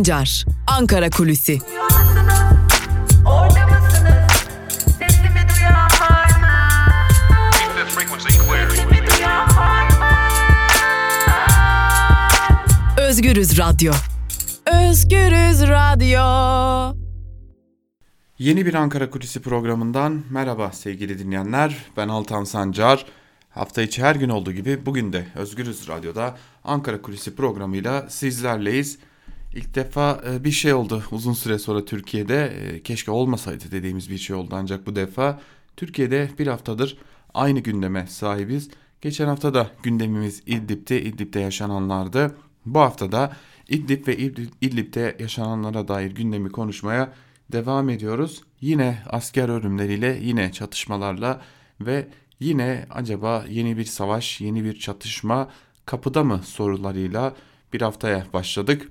Sancar, Ankara Kulüsi. Özgürüz Radyo. Özgürüz Radyo. Yeni bir Ankara Kulisi programından merhaba sevgili dinleyenler. Ben Altan Sancar. Hafta içi her gün olduğu gibi bugün de Özgürüz Radyo'da Ankara Kulisi programıyla sizlerleyiz. İlk defa e, bir şey oldu uzun süre sonra Türkiye'de. E, keşke olmasaydı dediğimiz bir şey oldu ancak bu defa Türkiye'de bir haftadır aynı gündeme sahibiz. Geçen hafta da gündemimiz İdlib'de, İdlib'de yaşananlardı. Bu hafta da İdlib ve İdlib'de yaşananlara dair gündemi konuşmaya devam ediyoruz. Yine asker ölümleriyle, yine çatışmalarla ve yine acaba yeni bir savaş, yeni bir çatışma kapıda mı sorularıyla bir haftaya başladık.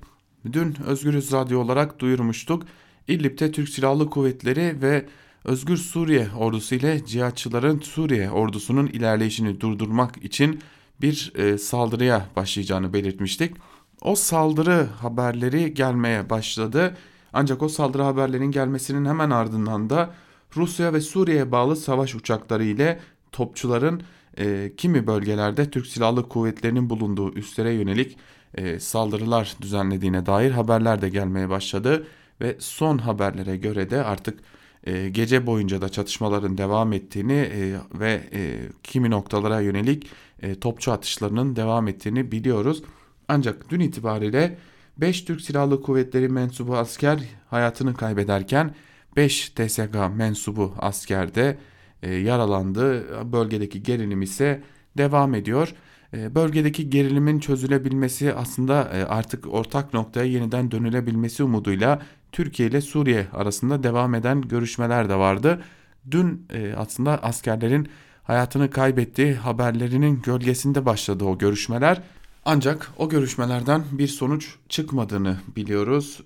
Dün Özgürüz Radyo olarak duyurmuştuk. İdlib'de Türk Silahlı Kuvvetleri ve Özgür Suriye ordusu ile cihatçıların Suriye ordusunun ilerleyişini durdurmak için bir e, saldırıya başlayacağını belirtmiştik. O saldırı haberleri gelmeye başladı. Ancak o saldırı haberlerinin gelmesinin hemen ardından da Rusya ve Suriye'ye bağlı savaş uçakları ile topçuların e, kimi bölgelerde Türk Silahlı Kuvvetleri'nin bulunduğu üslere yönelik e, saldırılar düzenlediğine dair haberler de gelmeye başladı ve son haberlere göre de artık e, gece boyunca da çatışmaların devam ettiğini e, ve e, kimi noktalara yönelik e, topçu atışlarının devam ettiğini biliyoruz. Ancak dün itibariyle 5 Türk Silahlı Kuvvetleri mensubu asker hayatını kaybederken 5 TSK mensubu asker de e, yaralandı. Bölgedeki gerilim ise devam ediyor. E, bölgedeki gerilimin çözülebilmesi aslında e, artık ortak noktaya yeniden dönülebilmesi umuduyla Türkiye ile Suriye arasında devam eden görüşmeler de vardı. Dün e, aslında askerlerin hayatını kaybettiği haberlerinin gölgesinde başladı o görüşmeler. Ancak o görüşmelerden bir sonuç çıkmadığını biliyoruz.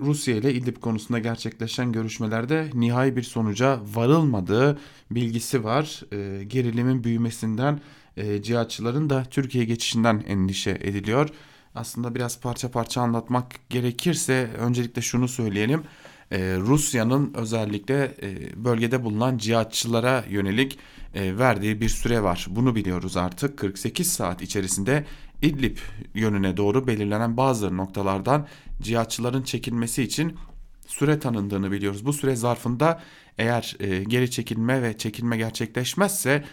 Rusya ile İdlib konusunda gerçekleşen görüşmelerde nihai bir sonuca varılmadığı bilgisi var. Gerilimin büyümesinden e, cihatçıların da Türkiye geçişinden endişe ediliyor. Aslında biraz parça parça anlatmak gerekirse öncelikle şunu söyleyelim. E, Rusya'nın özellikle e, bölgede bulunan cihatçılara yönelik e, verdiği bir süre var. Bunu biliyoruz artık. 48 saat içerisinde İdlib yönüne doğru belirlenen bazı noktalardan cihatçıların çekilmesi için süre tanındığını biliyoruz. Bu süre zarfında eğer e, geri çekilme ve çekilme gerçekleşmezse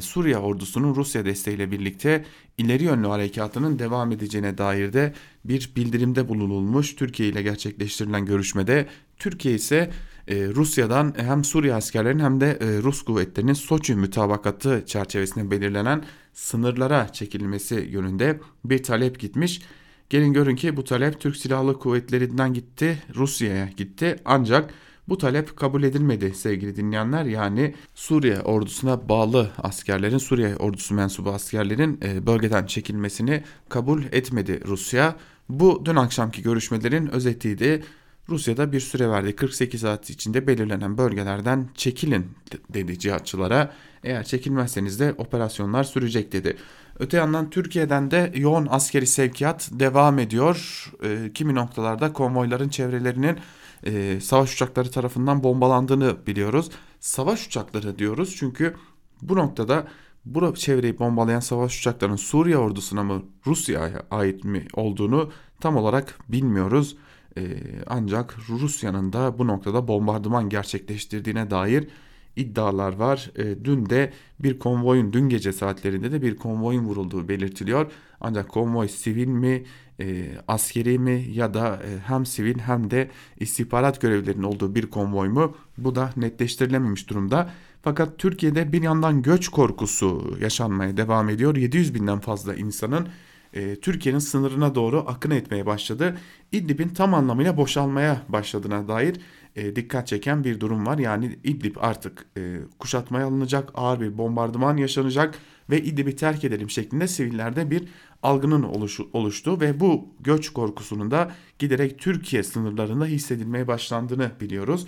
Suriye ordusunun Rusya desteğiyle birlikte ileri yönlü harekatının devam edeceğine dair de bir bildirimde bulunulmuş. Türkiye ile gerçekleştirilen görüşmede Türkiye ise e, Rusya'dan hem Suriye askerlerinin hem de e, Rus kuvvetlerinin Soçi mütabakatı çerçevesinde belirlenen sınırlara çekilmesi yönünde bir talep gitmiş. Gelin görün ki bu talep Türk Silahlı Kuvvetleri'nden gitti, Rusya'ya gitti ancak bu talep kabul edilmedi sevgili dinleyenler. Yani Suriye ordusuna bağlı askerlerin, Suriye ordusu mensubu askerlerin e, bölgeden çekilmesini kabul etmedi Rusya. Bu dün akşamki görüşmelerin özetiydi. Rusya'da bir süre verdi. 48 saat içinde belirlenen bölgelerden çekilin dedi cihatçılara. Eğer çekilmezseniz de operasyonlar sürecek dedi. Öte yandan Türkiye'den de yoğun askeri sevkiyat devam ediyor. E, kimi noktalarda konvoyların çevrelerinin e, savaş uçakları tarafından bombalandığını biliyoruz. Savaş uçakları diyoruz çünkü bu noktada bu çevreyi bombalayan savaş uçaklarının Suriye ordusuna mı Rusya'ya ait mi olduğunu tam olarak bilmiyoruz. Ee, ancak Rusya'nın da bu noktada bombardıman gerçekleştirdiğine dair iddialar var. E, dün de bir konvoyun dün gece saatlerinde de bir konvoyun vurulduğu belirtiliyor. Ancak konvoy sivil mi, e, askeri mi ya da e, hem sivil hem de istihbarat görevlilerinin olduğu bir konvoy mu bu da netleştirilememiş durumda. Fakat Türkiye'de bir yandan göç korkusu yaşanmaya devam ediyor. 700 binden fazla insanın e, Türkiye'nin sınırına doğru akın etmeye başladı. İdlib'in tam anlamıyla boşalmaya başladığına dair e, dikkat çeken bir durum var. Yani İdlib artık e, kuşatmaya alınacak, ağır bir bombardıman yaşanacak ve İdlib'i terk edelim şeklinde sivillerde bir algının oluşu, oluştu ve bu göç korkusunun da giderek Türkiye sınırlarında hissedilmeye başlandığını biliyoruz.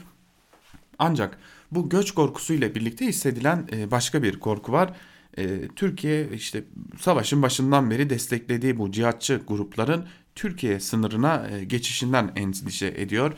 Ancak bu göç korkusuyla birlikte hissedilen e, başka bir korku var. E, Türkiye işte savaşın başından beri desteklediği bu cihatçı grupların Türkiye sınırına e, geçişinden endişe ediyor.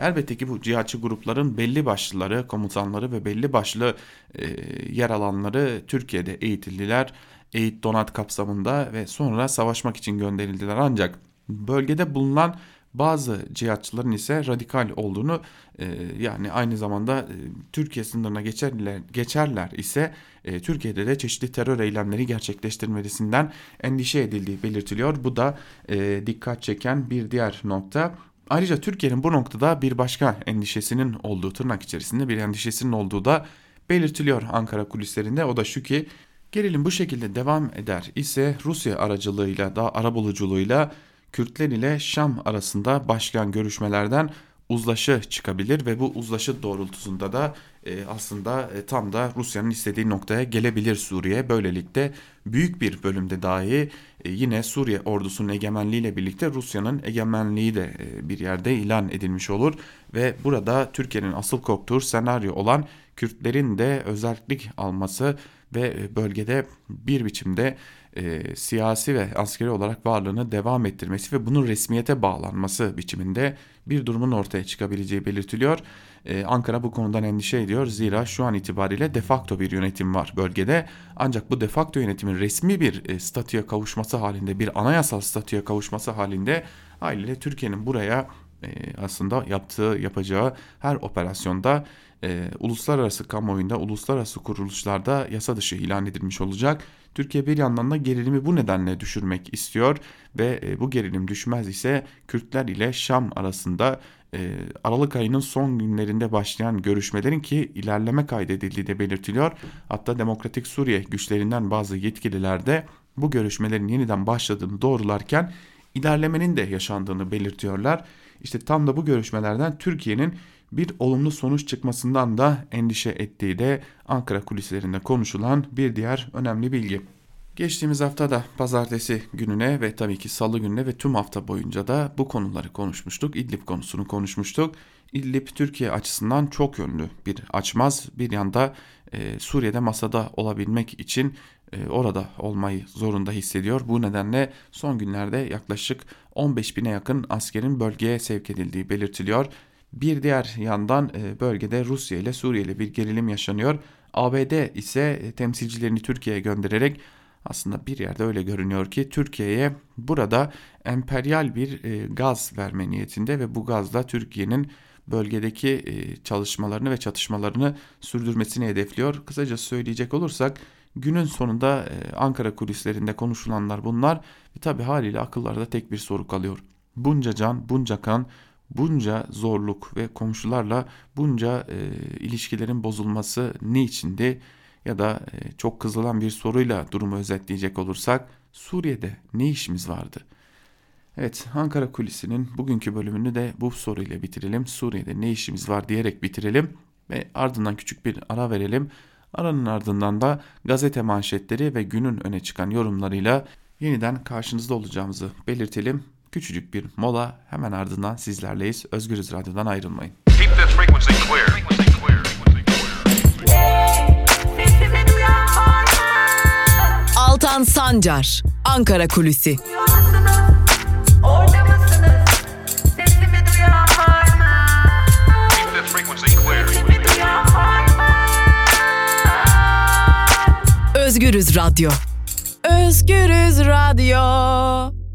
Elbette ki bu cihatçı grupların belli başlıları, komutanları ve belli başlı e, yer alanları Türkiye'de eğitildiler. Eğit donat kapsamında ve sonra savaşmak için gönderildiler. Ancak bölgede bulunan bazı cihatçıların ise radikal olduğunu e, yani aynı zamanda e, Türkiye sınırına geçerler, geçerler ise e, Türkiye'de de çeşitli terör eylemleri gerçekleştirmesinden endişe edildiği belirtiliyor. Bu da e, dikkat çeken bir diğer nokta. Ayrıca Türkiye'nin bu noktada bir başka endişesinin olduğu tırnak içerisinde bir endişesinin olduğu da belirtiliyor Ankara kulislerinde. O da şu ki gerilim bu şekilde devam eder ise Rusya aracılığıyla da arabuluculuğuyla Kürtler ile Şam arasında başlayan görüşmelerden uzlaşı çıkabilir ve bu uzlaşı doğrultusunda da e, aslında e, tam da Rusya'nın istediği noktaya gelebilir Suriye. Böylelikle büyük bir bölümde dahi e, yine Suriye ordusunun egemenliğiyle birlikte Rusya'nın egemenliği de e, bir yerde ilan edilmiş olur ve burada Türkiye'nin asıl korktuğu senaryo olan Kürtlerin de özellik alması ve e, bölgede bir biçimde e, siyasi ve askeri olarak varlığını devam ettirmesi ve bunun resmiyete bağlanması biçiminde bir durumun ortaya çıkabileceği belirtiliyor. Ee, Ankara bu konudan endişe ediyor. Zira şu an itibariyle defakto bir yönetim var bölgede. Ancak bu defakto yönetimin resmi bir e, statüye kavuşması halinde, bir anayasal statüye kavuşması halinde haliyle Türkiye'nin buraya e, aslında yaptığı, yapacağı her operasyonda e, uluslararası kamuoyunda, uluslararası kuruluşlarda yasa dışı ilan edilmiş olacak. Türkiye bir yandan da gerilimi bu nedenle düşürmek istiyor ve e, bu gerilim düşmez ise Kürtler ile Şam arasında e, Aralık ayının son günlerinde başlayan görüşmelerin ki ilerleme kaydedildiği de belirtiliyor. Hatta Demokratik Suriye güçlerinden bazı yetkililer de bu görüşmelerin yeniden başladığını doğrularken ilerlemenin de yaşandığını belirtiyorlar. İşte tam da bu görüşmelerden Türkiye'nin bir olumlu sonuç çıkmasından da endişe ettiği de Ankara kulislerinde konuşulan bir diğer önemli bilgi. Geçtiğimiz hafta da pazartesi gününe ve tabii ki salı gününe ve tüm hafta boyunca da bu konuları konuşmuştuk. İdlib konusunu konuşmuştuk. İdlib Türkiye açısından çok yönlü bir açmaz. Bir yanda e, Suriye'de masada olabilmek için e, orada olmayı zorunda hissediyor. Bu nedenle son günlerde yaklaşık 15 bine yakın askerin bölgeye sevk edildiği belirtiliyor. Bir diğer yandan e, bölgede Rusya ile Suriye ile bir gerilim yaşanıyor. ABD ise e, temsilcilerini Türkiye'ye göndererek aslında bir yerde öyle görünüyor ki Türkiye'ye burada emperyal bir e, gaz verme niyetinde ve bu gazla Türkiye'nin bölgedeki çalışmalarını ve çatışmalarını sürdürmesini hedefliyor. Kısaca söyleyecek olursak günün sonunda Ankara kulislerinde konuşulanlar bunlar ve tabi haliyle akıllarda tek bir soru kalıyor. Bunca can, bunca kan, bunca zorluk ve komşularla bunca e, ilişkilerin bozulması niçindi? Ya da e, çok kızılan bir soruyla durumu özetleyecek olursak Suriye'de ne işimiz vardı? Evet Ankara Kulisi'nin bugünkü bölümünü de bu soruyla bitirelim. Suriye'de ne işimiz var diyerek bitirelim ve ardından küçük bir ara verelim. Aranın ardından da gazete manşetleri ve günün öne çıkan yorumlarıyla yeniden karşınızda olacağımızı belirtelim. Küçücük bir mola hemen ardından sizlerleyiz. Özgürüz Radyo'dan ayrılmayın. Altan Sancar, Ankara Kulüsi. Özgürüz Radyo. Özgürüz Radyo.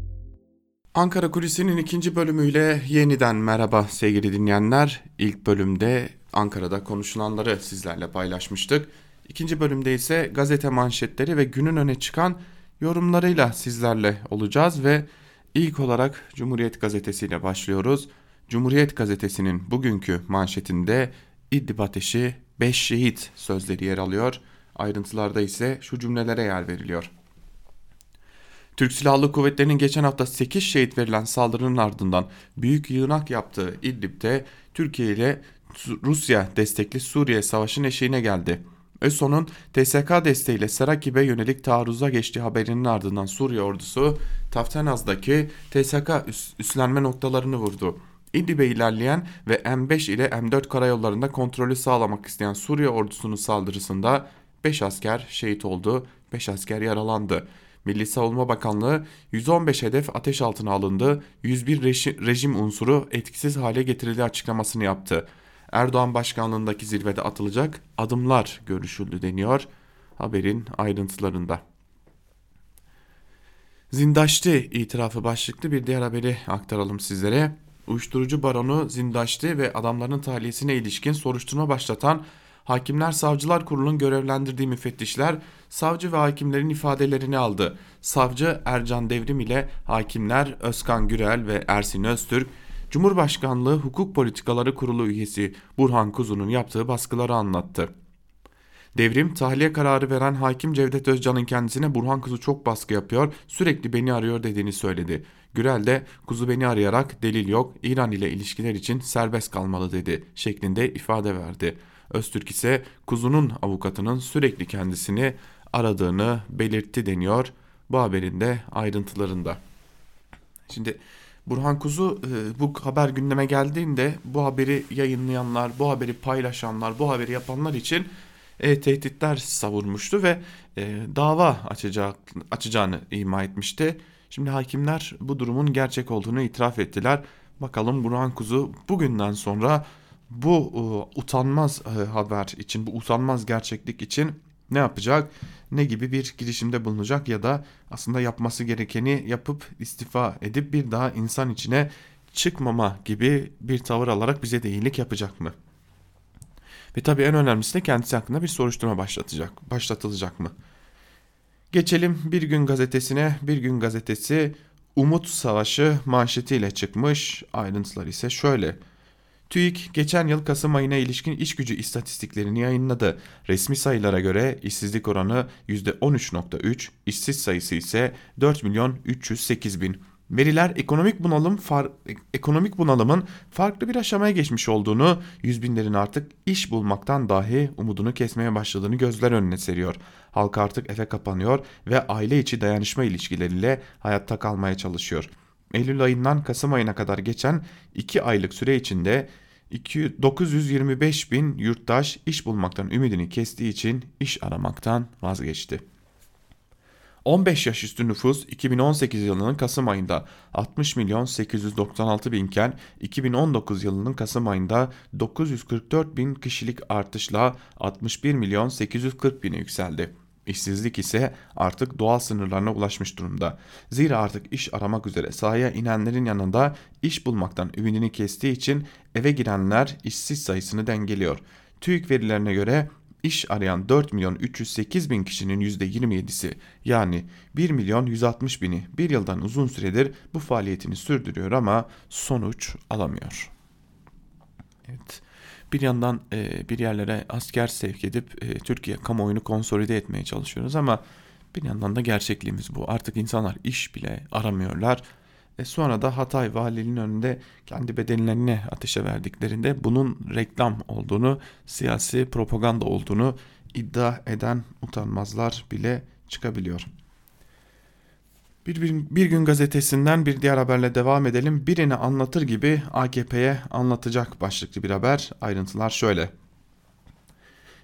Ankara Kulisi'nin ikinci bölümüyle yeniden merhaba sevgili dinleyenler. İlk bölümde Ankara'da konuşulanları sizlerle paylaşmıştık. İkinci bölümde ise gazete manşetleri ve günün öne çıkan yorumlarıyla sizlerle olacağız ve ilk olarak Cumhuriyet Gazetesi ile başlıyoruz. Cumhuriyet Gazetesi'nin bugünkü manşetinde İdlib ateşi 5 şehit sözleri yer alıyor. Ayrıntılarda ise şu cümlelere yer veriliyor. Türk Silahlı Kuvvetleri'nin geçen hafta 8 şehit verilen saldırının ardından büyük yığınak yaptığı İdlib'de Türkiye ile Rusya destekli Suriye savaşın eşiğine geldi. ÖSO'nun TSK desteğiyle Sarakib'e yönelik taarruza geçtiği haberinin ardından Suriye ordusu Taftanaz'daki TSK üs üslenme noktalarını vurdu. İdlib'e ilerleyen ve M5 ile M4 karayollarında kontrolü sağlamak isteyen Suriye ordusunun saldırısında 5 asker şehit oldu, 5 asker yaralandı. Milli Savunma Bakanlığı 115 hedef ateş altına alındı, 101 rejim unsuru etkisiz hale getirildi açıklamasını yaptı. Erdoğan başkanlığındaki zirvede atılacak adımlar görüşüldü deniyor haberin ayrıntılarında. Zindaşti itirafı başlıklı bir diğer haberi aktaralım sizlere. Uyuşturucu baronu Zindaşti ve adamların tahliyesine ilişkin soruşturma başlatan Hakimler Savcılar Kurulu'nun görevlendirdiği müfettişler savcı ve hakimlerin ifadelerini aldı. Savcı Ercan Devrim ile hakimler Özkan Gürel ve Ersin Öztürk Cumhurbaşkanlığı Hukuk Politikaları Kurulu üyesi Burhan Kuzu'nun yaptığı baskıları anlattı. Devrim tahliye kararı veren hakim Cevdet Özcan'ın kendisine Burhan Kuzu çok baskı yapıyor, sürekli beni arıyor dediğini söyledi. Gürel de Kuzu beni arayarak delil yok, İran ile ilişkiler için serbest kalmalı dedi şeklinde ifade verdi. Öztürk ise Kuzu'nun avukatının sürekli kendisini aradığını belirtti deniyor bu haberin de ayrıntılarında. Şimdi Burhan Kuzu e, bu haber gündeme geldiğinde bu haberi yayınlayanlar, bu haberi paylaşanlar, bu haberi yapanlar için e, tehditler savurmuştu ve e, dava açacak, açacağını ima etmişti. Şimdi hakimler bu durumun gerçek olduğunu itiraf ettiler. Bakalım Burhan Kuzu bugünden sonra bu e, utanmaz e, haber için, bu utanmaz gerçeklik için ne yapacak? Ne gibi bir girişimde bulunacak ya da aslında yapması gerekeni yapıp istifa edip bir daha insan içine çıkmama gibi bir tavır alarak bize de iyilik yapacak mı? Ve tabii en önemlisi de kendisi hakkında bir soruşturma başlatacak, başlatılacak mı? Geçelim Bir Gün Gazetesi'ne. Bir Gün Gazetesi Umut Savaşı manşetiyle çıkmış. Ayrıntılar ise şöyle. TÜİK geçen yıl Kasım ayına ilişkin iş gücü istatistiklerini yayınladı. Resmi sayılara göre işsizlik oranı %13.3, işsiz sayısı ise 4 milyon 308 bin. Veriler ekonomik bunalım far, ekonomik bunalımın farklı bir aşamaya geçmiş olduğunu, yüz binlerin artık iş bulmaktan dahi umudunu kesmeye başladığını gözler önüne seriyor. Halk artık eve kapanıyor ve aile içi dayanışma ilişkileriyle hayatta kalmaya çalışıyor. Eylül ayından Kasım ayına kadar geçen 2 aylık süre içinde 925 bin yurttaş iş bulmaktan ümidini kestiği için iş aramaktan vazgeçti. 15 yaş üstü nüfus 2018 yılının Kasım ayında 60 milyon 896 binken 2019 yılının Kasım ayında 944 bin kişilik artışla 61 milyon 840 bine yükseldi. İşsizlik ise artık doğal sınırlarına ulaşmış durumda. Zira artık iş aramak üzere sahaya inenlerin yanında iş bulmaktan ümidini kestiği için eve girenler işsiz sayısını dengeliyor. TÜİK verilerine göre iş arayan 4 milyon 308 bin kişinin %27'si yani 1 milyon 160 bini bir yıldan uzun süredir bu faaliyetini sürdürüyor ama sonuç alamıyor. Evet bir yandan e, bir yerlere asker sevk edip e, Türkiye kamuoyunu konsolide etmeye çalışıyoruz ama bir yandan da gerçekliğimiz bu. Artık insanlar iş bile aramıyorlar. E sonra da Hatay valiliğinin önünde kendi bedenlerini ateşe verdiklerinde bunun reklam olduğunu, siyasi propaganda olduğunu iddia eden utanmazlar bile çıkabiliyor. Bir, bir, bir gün gazetesinden bir diğer haberle devam edelim. Birini anlatır gibi AKP'ye anlatacak başlıklı bir haber. Ayrıntılar şöyle.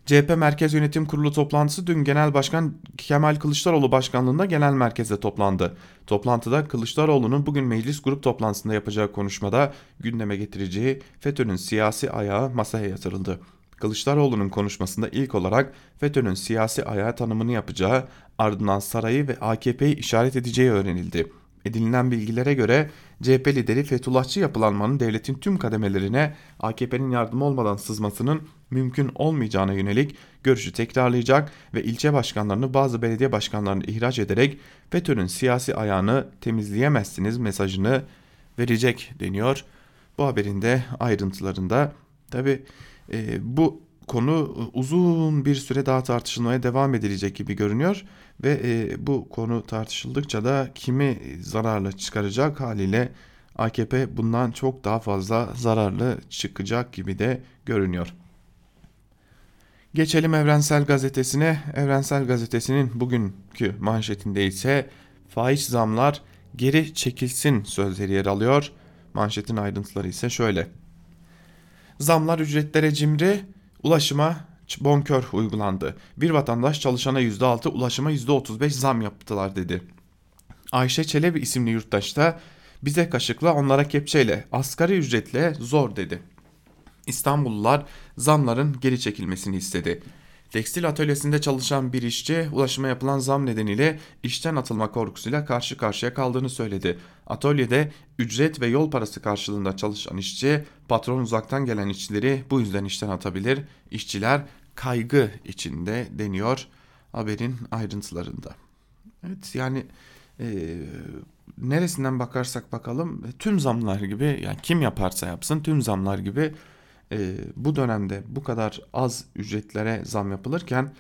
CHP Merkez Yönetim Kurulu toplantısı dün Genel Başkan Kemal Kılıçdaroğlu başkanlığında genel merkezde toplandı. Toplantıda Kılıçdaroğlu'nun bugün meclis grup toplantısında yapacağı konuşmada gündeme getireceği FETÖ'nün siyasi ayağı masaya yatırıldı. Kılıçdaroğlu'nun konuşmasında ilk olarak FETÖ'nün siyasi ayağı tanımını yapacağı, ardından sarayı ve AKP'yi işaret edeceği öğrenildi. Edinilen bilgilere göre CHP lideri Fethullahçı yapılanmanın devletin tüm kademelerine AKP'nin yardımı olmadan sızmasının mümkün olmayacağına yönelik görüşü tekrarlayacak ve ilçe başkanlarını bazı belediye başkanlarını ihraç ederek FETÖ'nün siyasi ayağını temizleyemezsiniz mesajını verecek deniyor. Bu haberin de ayrıntılarında tabi bu konu uzun bir süre daha tartışılmaya devam edilecek gibi görünüyor ve e, bu konu tartışıldıkça da kimi zararlı çıkaracak haliyle AKP bundan çok daha fazla zararlı çıkacak gibi de görünüyor. Geçelim Evrensel Gazetesi'ne. Evrensel Gazetesi'nin bugünkü manşetinde ise faiz zamlar geri çekilsin sözleri yer alıyor. Manşetin ayrıntıları ise şöyle. Zamlar ücretlere cimri, ulaşıma bonkör uygulandı. Bir vatandaş çalışana %6 ulaşıma %35 zam yaptılar dedi. Ayşe Çelebi isimli yurttaş da bize kaşıkla onlara kepçeyle asgari ücretle zor dedi. İstanbullular zamların geri çekilmesini istedi. Tekstil atölyesinde çalışan bir işçi ulaşıma yapılan zam nedeniyle işten atılma korkusuyla karşı karşıya kaldığını söyledi. Atölyede ücret ve yol parası karşılığında çalışan işçi patron uzaktan gelen işçileri bu yüzden işten atabilir. İşçiler kaygı içinde deniyor haberin ayrıntılarında. Evet yani e, neresinden bakarsak bakalım tüm zamlar gibi yani kim yaparsa yapsın tüm zamlar gibi e, bu dönemde bu kadar az ücretlere zam yapılırken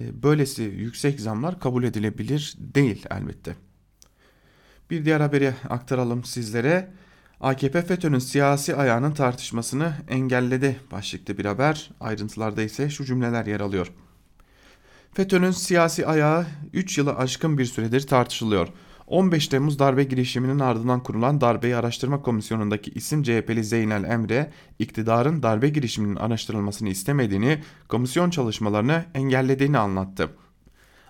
e, böylesi yüksek zamlar kabul edilebilir değil elbette. Bir diğer haberi aktaralım sizlere. AKP FETÖ'nün siyasi ayağının tartışmasını engelledi başlıklı bir haber. Ayrıntılarda ise şu cümleler yer alıyor. FETÖ'nün siyasi ayağı 3 yılı aşkın bir süredir tartışılıyor. 15 Temmuz darbe girişiminin ardından kurulan Darbeyi Araştırma Komisyonu'ndaki isim CHP'li Zeynel Emre, iktidarın darbe girişiminin araştırılmasını istemediğini, komisyon çalışmalarını engellediğini anlattı.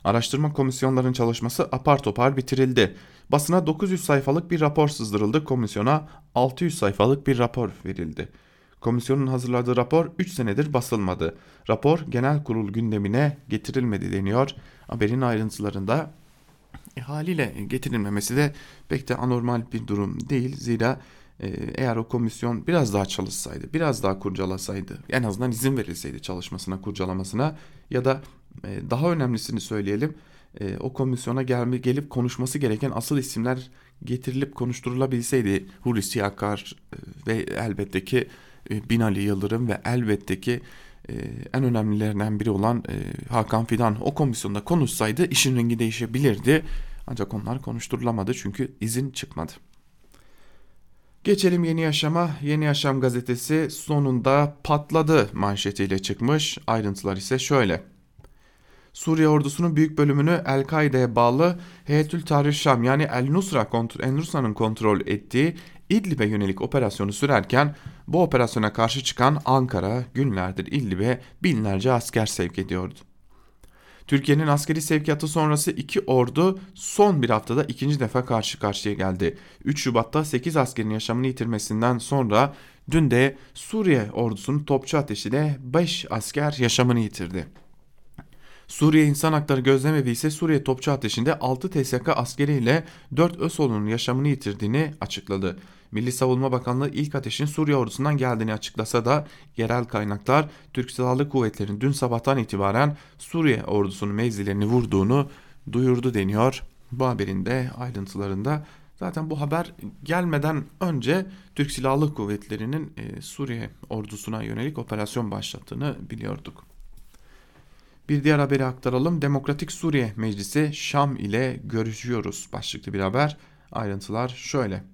Araştırma komisyonların çalışması apar topar bitirildi. Basına 900 sayfalık bir rapor sızdırıldı, komisyona 600 sayfalık bir rapor verildi. Komisyonun hazırladığı rapor 3 senedir basılmadı. Rapor genel kurul gündemine getirilmedi deniyor. Haberin ayrıntılarında haliyle getirilmemesi de pek de anormal bir durum değil. Zira e, eğer o komisyon biraz daha çalışsaydı, biraz daha kurcalasaydı, en azından izin verilseydi çalışmasına, kurcalamasına ya da e, daha önemlisini söyleyelim, e, o komisyona gelme, gelip konuşması gereken asıl isimler getirilip konuşturulabilseydi Hulusi Akar e, ve elbette ki e, Binali Yıldırım ve elbette ki e, en önemlilerinden biri olan e, Hakan Fidan o komisyonda konuşsaydı işin rengi değişebilirdi. Ancak onlar konuşturulamadı çünkü izin çıkmadı. Geçelim Yeni Yaşam'a. Yeni Yaşam gazetesi sonunda patladı manşetiyle çıkmış. Ayrıntılar ise şöyle. Suriye ordusunun büyük bölümünü El-Kaide'ye bağlı Heyetül Tahrir Şam yani El-Nusra El Nusra'nın kontrol ettiği İdlib'e yönelik operasyonu sürerken bu operasyona karşı çıkan Ankara günlerdir İdlib'e binlerce asker sevk ediyordu. Türkiye'nin askeri sevkiyatı sonrası iki ordu son bir haftada ikinci defa karşı karşıya geldi. 3 Şubat'ta 8 askerin yaşamını yitirmesinden sonra dün de Suriye ordusunun topçu ateşiyle 5 asker yaşamını yitirdi. Suriye İnsan Hakları Gözlemevi ise Suriye topçu ateşinde 6 TSK askeriyle 4 ÖSO'nun yaşamını yitirdiğini açıkladı. Milli Savunma Bakanlığı ilk ateşin Suriye ordusundan geldiğini açıklasa da yerel kaynaklar Türk Silahlı Kuvvetleri'nin dün sabahtan itibaren Suriye ordusunun mevzilerini vurduğunu duyurdu deniyor. Bu haberin de ayrıntılarında zaten bu haber gelmeden önce Türk Silahlı Kuvvetleri'nin e, Suriye ordusuna yönelik operasyon başlattığını biliyorduk. Bir diğer haberi aktaralım. Demokratik Suriye Meclisi Şam ile görüşüyoruz başlıklı bir haber. Ayrıntılar şöyle.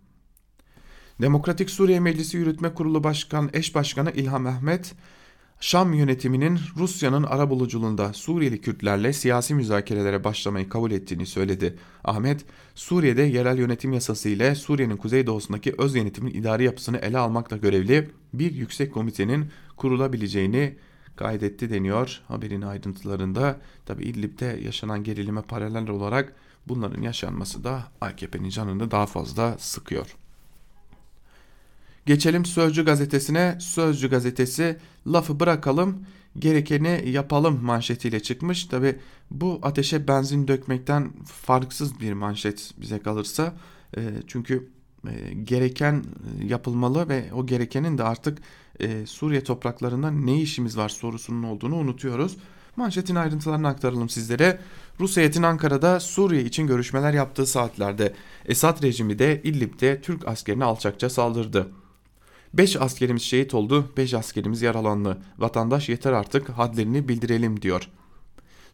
Demokratik Suriye Meclisi Yürütme Kurulu Başkan Eş Başkanı İlham Mehmet, Şam yönetiminin Rusya'nın arabuluculuğunda Suriyeli Kürtlerle siyasi müzakerelere başlamayı kabul ettiğini söyledi. Ahmet, Suriye'de yerel yönetim yasası ile Suriye'nin kuzeydoğusundaki öz yönetimin idari yapısını ele almakla görevli bir yüksek komitenin kurulabileceğini kaydetti deniyor haberin ayrıntılarında. Tabi İdlib'de yaşanan gerilime paralel olarak bunların yaşanması da AKP'nin canını daha fazla sıkıyor. Geçelim Sözcü gazetesine. Sözcü gazetesi lafı bırakalım gerekeni yapalım manşetiyle çıkmış. Tabi bu ateşe benzin dökmekten farksız bir manşet bize kalırsa. E, çünkü e, gereken yapılmalı ve o gerekenin de artık e, Suriye topraklarında ne işimiz var sorusunun olduğunu unutuyoruz. Manşetin ayrıntılarını aktaralım sizlere. Rus heyetin Ankara'da Suriye için görüşmeler yaptığı saatlerde Esad rejimi de İdlib'de Türk askerine alçakça saldırdı. 5 askerimiz şehit oldu, 5 askerimiz yaralandı. Vatandaş yeter artık hadlerini bildirelim diyor.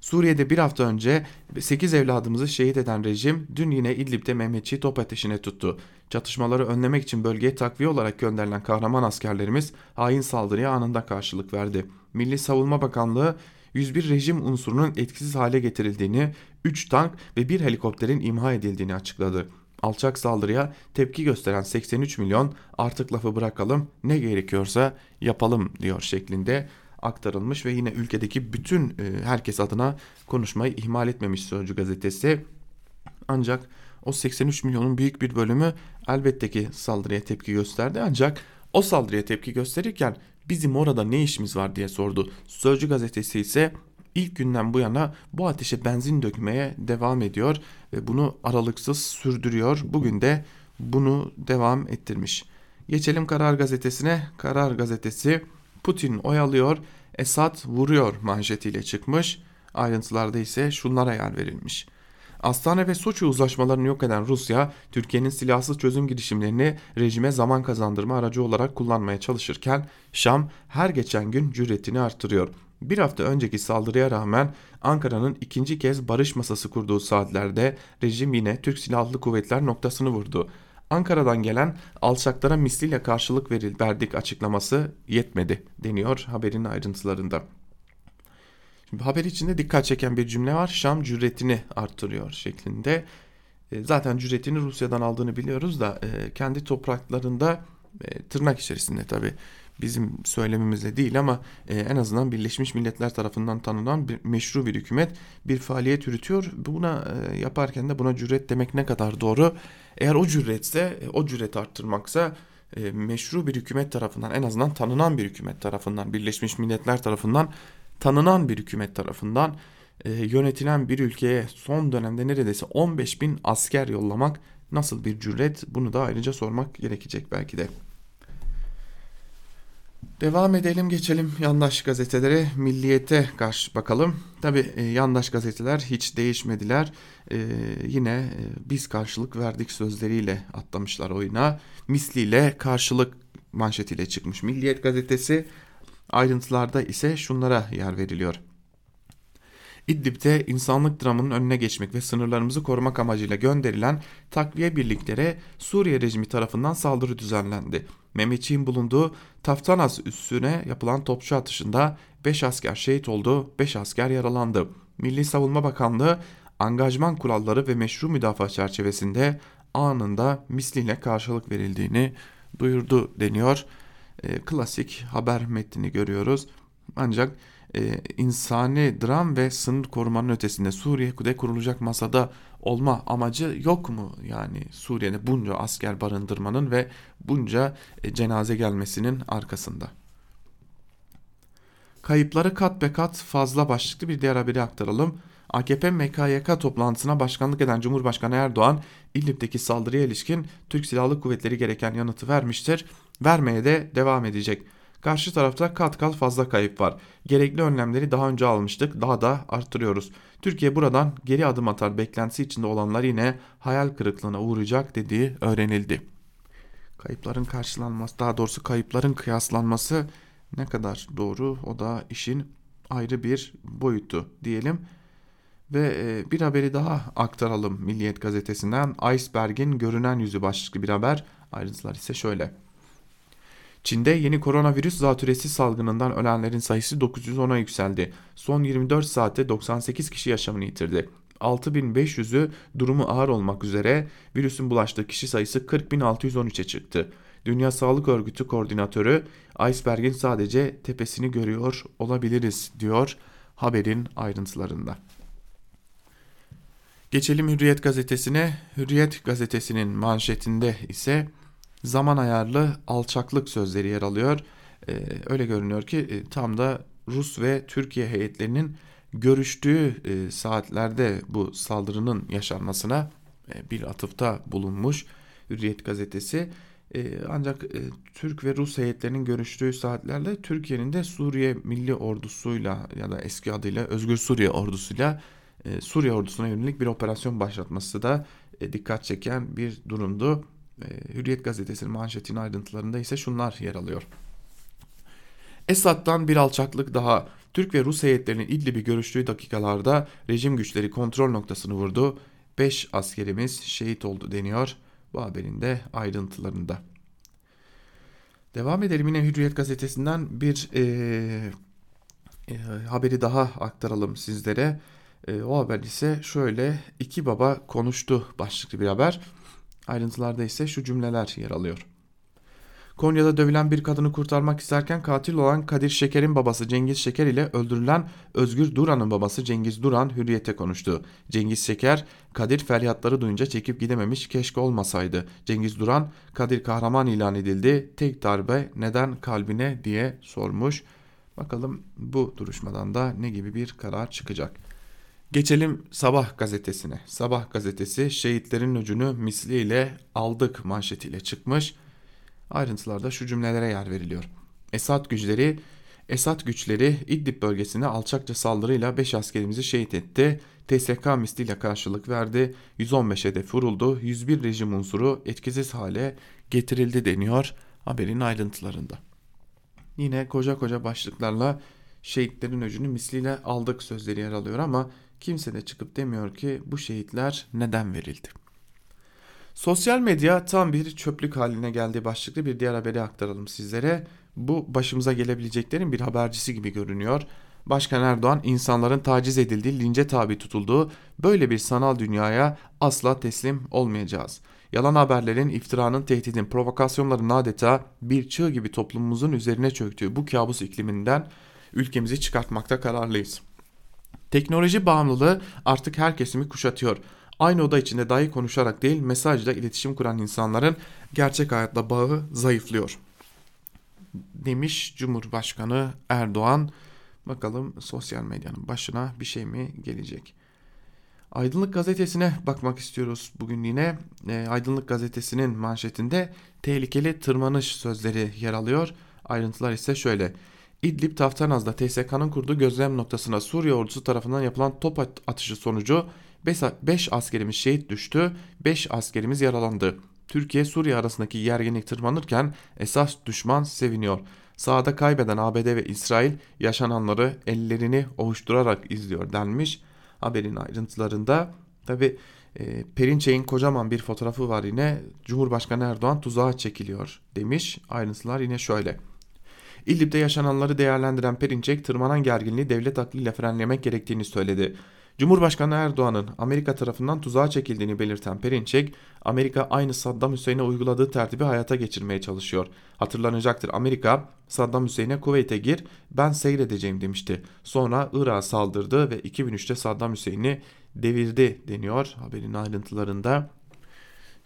Suriye'de bir hafta önce 8 evladımızı şehit eden rejim dün yine İdlib'de Mehmetçiği top ateşine tuttu. Çatışmaları önlemek için bölgeye takviye olarak gönderilen kahraman askerlerimiz hain saldırıya anında karşılık verdi. Milli Savunma Bakanlığı 101 rejim unsurunun etkisiz hale getirildiğini, 3 tank ve 1 helikopterin imha edildiğini açıkladı. Alçak saldırıya tepki gösteren 83 milyon artık lafı bırakalım ne gerekiyorsa yapalım diyor şeklinde aktarılmış ve yine ülkedeki bütün e, herkes adına konuşmayı ihmal etmemiş Sözcü gazetesi. Ancak o 83 milyonun büyük bir bölümü elbette ki saldırıya tepki gösterdi ancak o saldırıya tepki gösterirken bizim orada ne işimiz var diye sordu. Sözcü gazetesi ise ilk günden bu yana bu ateşe benzin dökmeye devam ediyor ve bunu aralıksız sürdürüyor. Bugün de bunu devam ettirmiş. Geçelim Karar Gazetesi'ne. Karar Gazetesi Putin oyalıyor, Esad vuruyor manşetiyle çıkmış. Ayrıntılarda ise şunlara yer verilmiş. Astana ve Soçi uzlaşmalarını yok eden Rusya, Türkiye'nin silahsız çözüm girişimlerini rejime zaman kazandırma aracı olarak kullanmaya çalışırken Şam her geçen gün cüretini artırıyor. Bir hafta önceki saldırıya rağmen Ankara'nın ikinci kez barış masası kurduğu saatlerde rejim yine Türk Silahlı Kuvvetler noktasını vurdu. Ankara'dan gelen alçaklara misliyle karşılık veril, verdik açıklaması yetmedi deniyor haberin ayrıntılarında. Şimdi haber içinde dikkat çeken bir cümle var. Şam cüretini arttırıyor şeklinde. E, zaten cüretini Rusya'dan aldığını biliyoruz da e, kendi topraklarında e, tırnak içerisinde tabi bizim söylemimizle değil ama en azından Birleşmiş Milletler tarafından tanınan bir meşru bir hükümet bir faaliyet yürütüyor. Buna yaparken de buna cüret demek ne kadar doğru? Eğer o cüretse, o cüret arttırmaksa meşru bir hükümet tarafından en azından tanınan bir hükümet tarafından Birleşmiş Milletler tarafından tanınan bir hükümet tarafından e, yönetilen bir ülkeye son dönemde neredeyse 15 bin asker yollamak nasıl bir cüret bunu da ayrıca sormak gerekecek belki de. Devam edelim geçelim yandaş gazetelere milliyete karşı bakalım. Tabi e, yandaş gazeteler hiç değişmediler. E, yine e, biz karşılık verdik sözleriyle atlamışlar oyuna. Misliyle karşılık manşetiyle çıkmış Milliyet gazetesi. Ayrıntılarda ise şunlara yer veriliyor. İdlib'de insanlık dramının önüne geçmek ve sınırlarımızı korumak amacıyla gönderilen takviye birliklere Suriye rejimi tarafından saldırı düzenlendi. Mehmetçiğin bulunduğu Taftanas üssüne yapılan topçu atışında 5 asker şehit oldu, 5 asker yaralandı. Milli Savunma Bakanlığı angajman kuralları ve meşru müdafaa çerçevesinde anında misliyle karşılık verildiğini duyurdu deniyor e, klasik haber metnini görüyoruz. Ancak e, insani dram ve sınır korumanın ötesinde Suriye'de kurulacak masada olma amacı yok mu? Yani Suriye'de bunca asker barındırmanın ve bunca e, cenaze gelmesinin arkasında. Kayıpları kat be kat fazla başlıklı bir diğer haberi aktaralım. AKP MKYK toplantısına başkanlık eden Cumhurbaşkanı Erdoğan, İdlib'deki saldırıya ilişkin Türk Silahlı Kuvvetleri gereken yanıtı vermiştir vermeye de devam edecek. Karşı tarafta kat kat fazla kayıp var. Gerekli önlemleri daha önce almıştık, daha da arttırıyoruz. Türkiye buradan geri adım atar beklentisi içinde olanlar yine hayal kırıklığına uğrayacak dediği öğrenildi. Kayıpların karşılanması, daha doğrusu kayıpların kıyaslanması ne kadar doğru o da işin ayrı bir boyutu diyelim. Ve e, bir haberi daha aktaralım Milliyet gazetesinden. Iceberg'in görünen yüzü başlıklı bir haber. Ayrıntılar ise şöyle. Çin'de yeni koronavirüs zatürresi salgınından ölenlerin sayısı 910'a yükseldi. Son 24 saatte 98 kişi yaşamını yitirdi. 6500'ü durumu ağır olmak üzere virüsün bulaştığı kişi sayısı 40.613'e çıktı. Dünya Sağlık Örgütü koordinatörü iceberg'in sadece tepesini görüyor olabiliriz diyor haberin ayrıntılarında. Geçelim Hürriyet gazetesine. Hürriyet gazetesinin manşetinde ise zaman ayarlı alçaklık sözleri yer alıyor. E, öyle görünüyor ki e, tam da Rus ve Türkiye heyetlerinin görüştüğü e, saatlerde bu saldırının yaşanmasına e, bir atıfta bulunmuş Hürriyet gazetesi. Ancak Türk ve Rus heyetlerinin görüştüğü saatlerde Türkiye'nin de Suriye Milli Ordusuyla ya da eski adıyla Özgür Suriye Ordusuyla Suriye ordusuna yönelik bir operasyon başlatması da dikkat çeken bir durumdu. E, Hürriyet gazetesinin manşetinin ayrıntılarında ise şunlar yer alıyor. Esad'dan bir alçaklık daha. Türk ve Rus heyetlerinin İdlib'i görüştüğü dakikalarda rejim güçleri kontrol noktasını vurdu. 5 askerimiz şehit oldu deniyor bu haberin de ayrıntılarında. Devam edelim yine Hürriyet gazetesinden bir e, e, haberi daha aktaralım sizlere. E, o haber ise şöyle iki baba konuştu başlıklı bir haber. Ayrıntılarda ise şu cümleler yer alıyor. Konya'da dövülen bir kadını kurtarmak isterken katil olan Kadir Şeker'in babası Cengiz Şeker ile öldürülen Özgür Duran'ın babası Cengiz Duran hürriyete konuştu. Cengiz Şeker, Kadir feryatları duyunca çekip gidememiş keşke olmasaydı. Cengiz Duran, Kadir kahraman ilan edildi, tek darbe neden kalbine diye sormuş. Bakalım bu duruşmadan da ne gibi bir karar çıkacak. Geçelim Sabah gazetesine. Sabah gazetesi şehitlerin öcünü misliyle aldık manşetiyle çıkmış. Ayrıntılarda şu cümlelere yer veriliyor. Esad güçleri Esad güçleri İdlib bölgesine alçakça saldırıyla 5 askerimizi şehit etti. TSK misliyle karşılık verdi. 115 hedef vuruldu. 101 rejim unsuru etkisiz hale getirildi deniyor haberin ayrıntılarında. Yine koca koca başlıklarla şehitlerin öcünü misliyle aldık sözleri yer alıyor ama kimse de çıkıp demiyor ki bu şehitler neden verildi. Sosyal medya tam bir çöplük haline geldiği başlıklı bir diğer haberi aktaralım sizlere. Bu başımıza gelebileceklerin bir habercisi gibi görünüyor. Başkan Erdoğan insanların taciz edildiği, lince tabi tutulduğu böyle bir sanal dünyaya asla teslim olmayacağız. Yalan haberlerin, iftiranın, tehdidin, provokasyonların adeta bir çığ gibi toplumumuzun üzerine çöktüğü bu kabus ikliminden ülkemizi çıkartmakta kararlıyız. Teknoloji bağımlılığı artık her kesimi kuşatıyor aynı oda içinde dahi konuşarak değil mesajla iletişim kuran insanların gerçek hayatla bağı zayıflıyor. Demiş Cumhurbaşkanı Erdoğan. Bakalım sosyal medyanın başına bir şey mi gelecek? Aydınlık gazetesine bakmak istiyoruz bugün yine. E, Aydınlık gazetesinin manşetinde tehlikeli tırmanış sözleri yer alıyor. Ayrıntılar ise şöyle. İdlib Taftanaz'da TSK'nın kurduğu gözlem noktasına Suriye ordusu tarafından yapılan top atışı sonucu 5 askerimiz şehit düştü, 5 askerimiz yaralandı. Türkiye Suriye arasındaki gerginlik tırmanırken esas düşman seviniyor. Sahada kaybeden ABD ve İsrail yaşananları ellerini ovuşturarak izliyor denmiş. Haberin ayrıntılarında tabi e, Perinçek'in kocaman bir fotoğrafı var yine Cumhurbaşkanı Erdoğan tuzağa çekiliyor demiş. Ayrıntılar yine şöyle. İdlib'de yaşananları değerlendiren Perinçek tırmanan gerginliği devlet aklıyla frenlemek gerektiğini söyledi. Cumhurbaşkanı Erdoğan'ın Amerika tarafından tuzağa çekildiğini belirten Perinçek, Amerika aynı Saddam Hüseyin'e uyguladığı tertibi hayata geçirmeye çalışıyor. Hatırlanacaktır Amerika, Saddam Hüseyin'e Kuveyt'e gir ben seyredeceğim demişti. Sonra Irak'a saldırdı ve 2003'te Saddam Hüseyin'i devirdi deniyor haberin ayrıntılarında.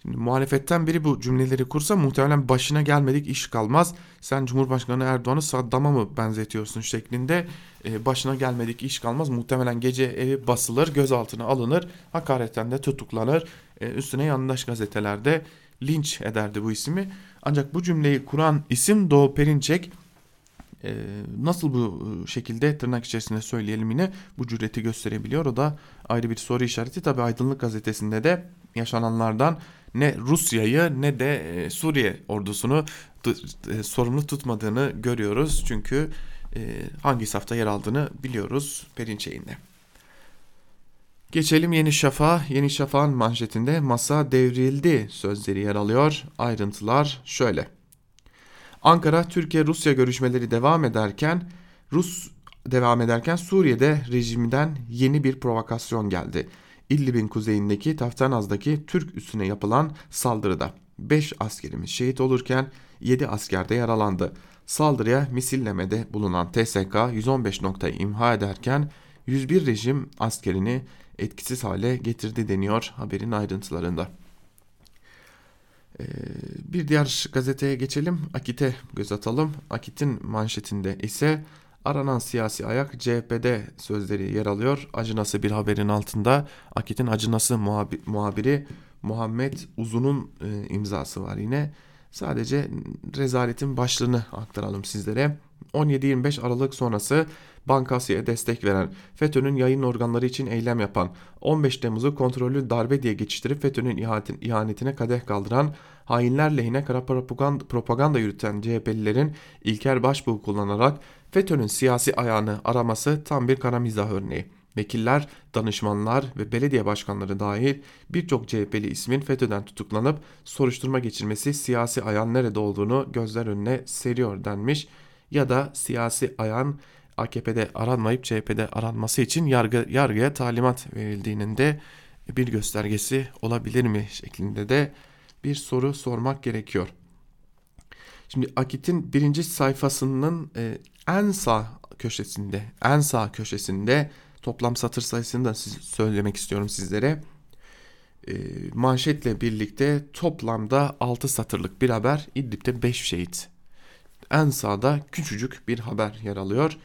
Şimdi muhalefetten biri bu cümleleri kursa muhtemelen başına gelmedik iş kalmaz. Sen Cumhurbaşkanı Erdoğan'ı Saddam'a mı benzetiyorsun şeklinde e, başına gelmedik iş kalmaz. Muhtemelen gece evi basılır, gözaltına alınır, hakaretten de tutuklanır. E, üstüne yandaş gazetelerde linç ederdi bu ismi. Ancak bu cümleyi kuran isim Doğu Perinçek e, nasıl bu şekilde tırnak içerisinde söyleyelim yine bu cüreti gösterebiliyor. O da ayrı bir soru işareti. Tabi Aydınlık gazetesinde de yaşananlardan ne Rusya'yı ne de e, Suriye ordusunu e, sorumlu tutmadığını görüyoruz. Çünkü e, hangi safta yer aldığını biliyoruz Perinçey'inde. Geçelim Yeni Şafak'a. Yeni Şafak'ın manşetinde masa devrildi sözleri yer alıyor. Ayrıntılar şöyle. Ankara Türkiye-Rusya görüşmeleri devam ederken Rus devam ederken Suriye'de rejimden yeni bir provokasyon geldi. İdlib'in kuzeyindeki Taftanaz'daki Türk üssüne yapılan saldırıda 5 askerimiz şehit olurken 7 asker de yaralandı. Saldırıya misillemede bulunan TSK 115 noktayı imha ederken 101 rejim askerini etkisiz hale getirdi deniyor haberin ayrıntılarında. Ee, bir diğer gazeteye geçelim. Akit'e göz atalım. Akit'in manşetinde ise Aranan siyasi ayak CHP'de sözleri yer alıyor. Acınası bir haberin altında Akit'in acınası muhabiri Muhammed Uzun'un e, imzası var yine. Sadece rezaletin başlığını aktaralım sizlere. 17-25 Aralık sonrası Bankasya'ya destek veren, FETÖ'nün yayın organları için eylem yapan, 15 Temmuz'u kontrollü darbe diye geçiştirip FETÖ'nün ihanetine kadeh kaldıran, hainler lehine kara propaganda, propaganda yürüten CHP'lilerin İlker Başbuğ kullanarak FETÖ'nün siyasi ayağını araması tam bir kara mizah örneği. Vekiller, danışmanlar ve belediye başkanları dahil birçok CHP'li ismin FETÖ'den tutuklanıp soruşturma geçirmesi siyasi ayağın nerede olduğunu gözler önüne seriyor denmiş ya da siyasi ayağın AKP'de aranmayıp CHP'de aranması için yargı, yargıya talimat verildiğinin de bir göstergesi olabilir mi şeklinde de bir soru sormak gerekiyor. Şimdi Akit'in birinci sayfasının e, en sağ köşesinde, en sağ köşesinde toplam satır sayısını da siz, söylemek istiyorum sizlere. E, manşetle birlikte toplamda 6 satırlık bir haber İdlib'de 5 şehit. En sağda küçücük bir haber yer alıyor.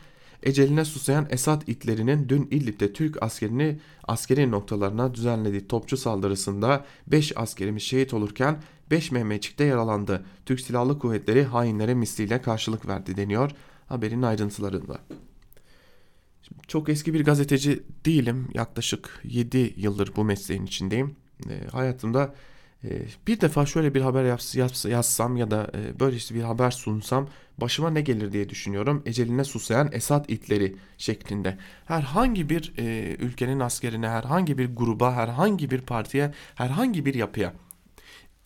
Eceline susayan Esad itlerinin dün İdlib'de Türk askerini askeri noktalarına düzenlediği topçu saldırısında 5 askerimiz şehit olurken 5 Mehmetçik de yaralandı. Türk Silahlı Kuvvetleri hainlere misliyle karşılık verdi deniyor haberin ayrıntılarında. Şimdi çok eski bir gazeteci değilim. Yaklaşık 7 yıldır bu mesleğin içindeyim. E, hayatımda e, bir defa şöyle bir haber yaps, yaps, yazsam ya da e, böyle işte bir haber sunsam başıma ne gelir diye düşünüyorum. Eceline susayan Esad itleri şeklinde. Herhangi bir e, ülkenin askerine, herhangi bir gruba, herhangi bir partiye, herhangi bir yapıya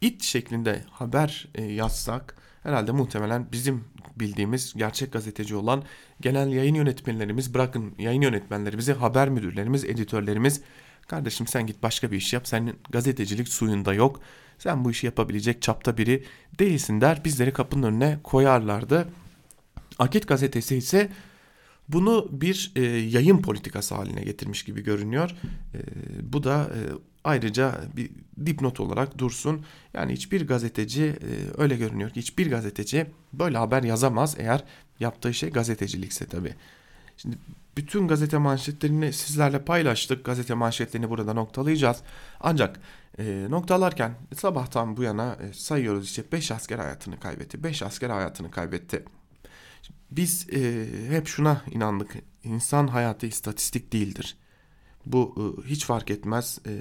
it şeklinde haber e, yazsak herhalde muhtemelen bizim bildiğimiz gerçek gazeteci olan genel yayın yönetmenlerimiz bırakın yayın yönetmenlerimizi haber müdürlerimiz editörlerimiz kardeşim sen git başka bir iş yap senin gazetecilik suyunda yok sen bu işi yapabilecek çapta biri değilsin der bizleri kapının önüne koyarlardı. Akit gazetesi ise bunu bir e, yayın politikası haline getirmiş gibi görünüyor. E, bu da e, ayrıca bir dipnot olarak dursun. Yani hiçbir gazeteci e, öyle görünüyor ki hiçbir gazeteci böyle haber yazamaz eğer yaptığı şey gazetecilikse tabii. Şimdi bütün gazete manşetlerini sizlerle paylaştık. Gazete manşetlerini burada noktalayacağız. Ancak e, noktalarken sabahtan bu yana e, sayıyoruz işte 5 asker hayatını kaybetti. 5 asker hayatını kaybetti. Biz e, hep şuna inandık. İnsan hayatı istatistik değildir. Bu e, hiç fark etmez. E,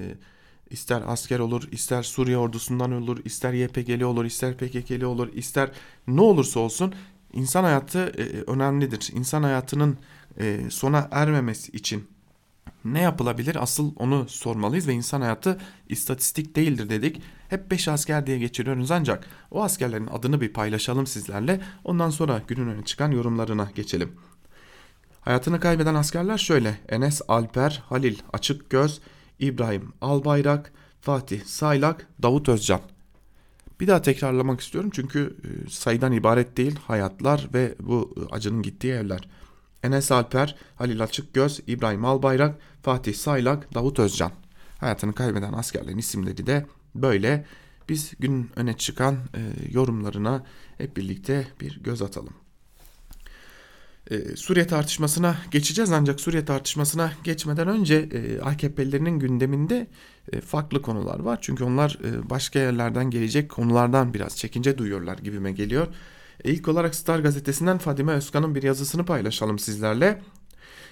ister asker olur, ister Suriye ordusundan olur, ister YPG'li olur, ister PKK'li olur, ister ne olursa olsun insan hayatı e, önemlidir. İnsan hayatının e, sona ermemesi için ne yapılabilir? Asıl onu sormalıyız ve insan hayatı istatistik değildir dedik. Hep 5 asker diye geçiriyoruz ancak o askerlerin adını bir paylaşalım sizlerle. Ondan sonra günün öne çıkan yorumlarına geçelim. Hayatını kaybeden askerler şöyle. Enes Alper, Halil Açıkgöz, İbrahim Albayrak, Fatih Saylak, Davut Özcan. Bir daha tekrarlamak istiyorum çünkü e, sayıdan ibaret değil hayatlar ve bu e, acının gittiği evler. Enes Alper, Halil Açıkgöz, İbrahim Albayrak, Fatih Saylak, Davut Özcan. Hayatını kaybeden askerlerin isimleri de böyle. Biz günün öne çıkan e, yorumlarına hep birlikte bir göz atalım. E, Suriye tartışmasına geçeceğiz ancak Suriye tartışmasına geçmeden önce e, AKP'lilerin gündeminde e, farklı konular var. Çünkü onlar e, başka yerlerden gelecek konulardan biraz çekince duyuyorlar gibime geliyor. E, ilk olarak Star gazetesinden Fadime Özkan'ın bir yazısını paylaşalım sizlerle.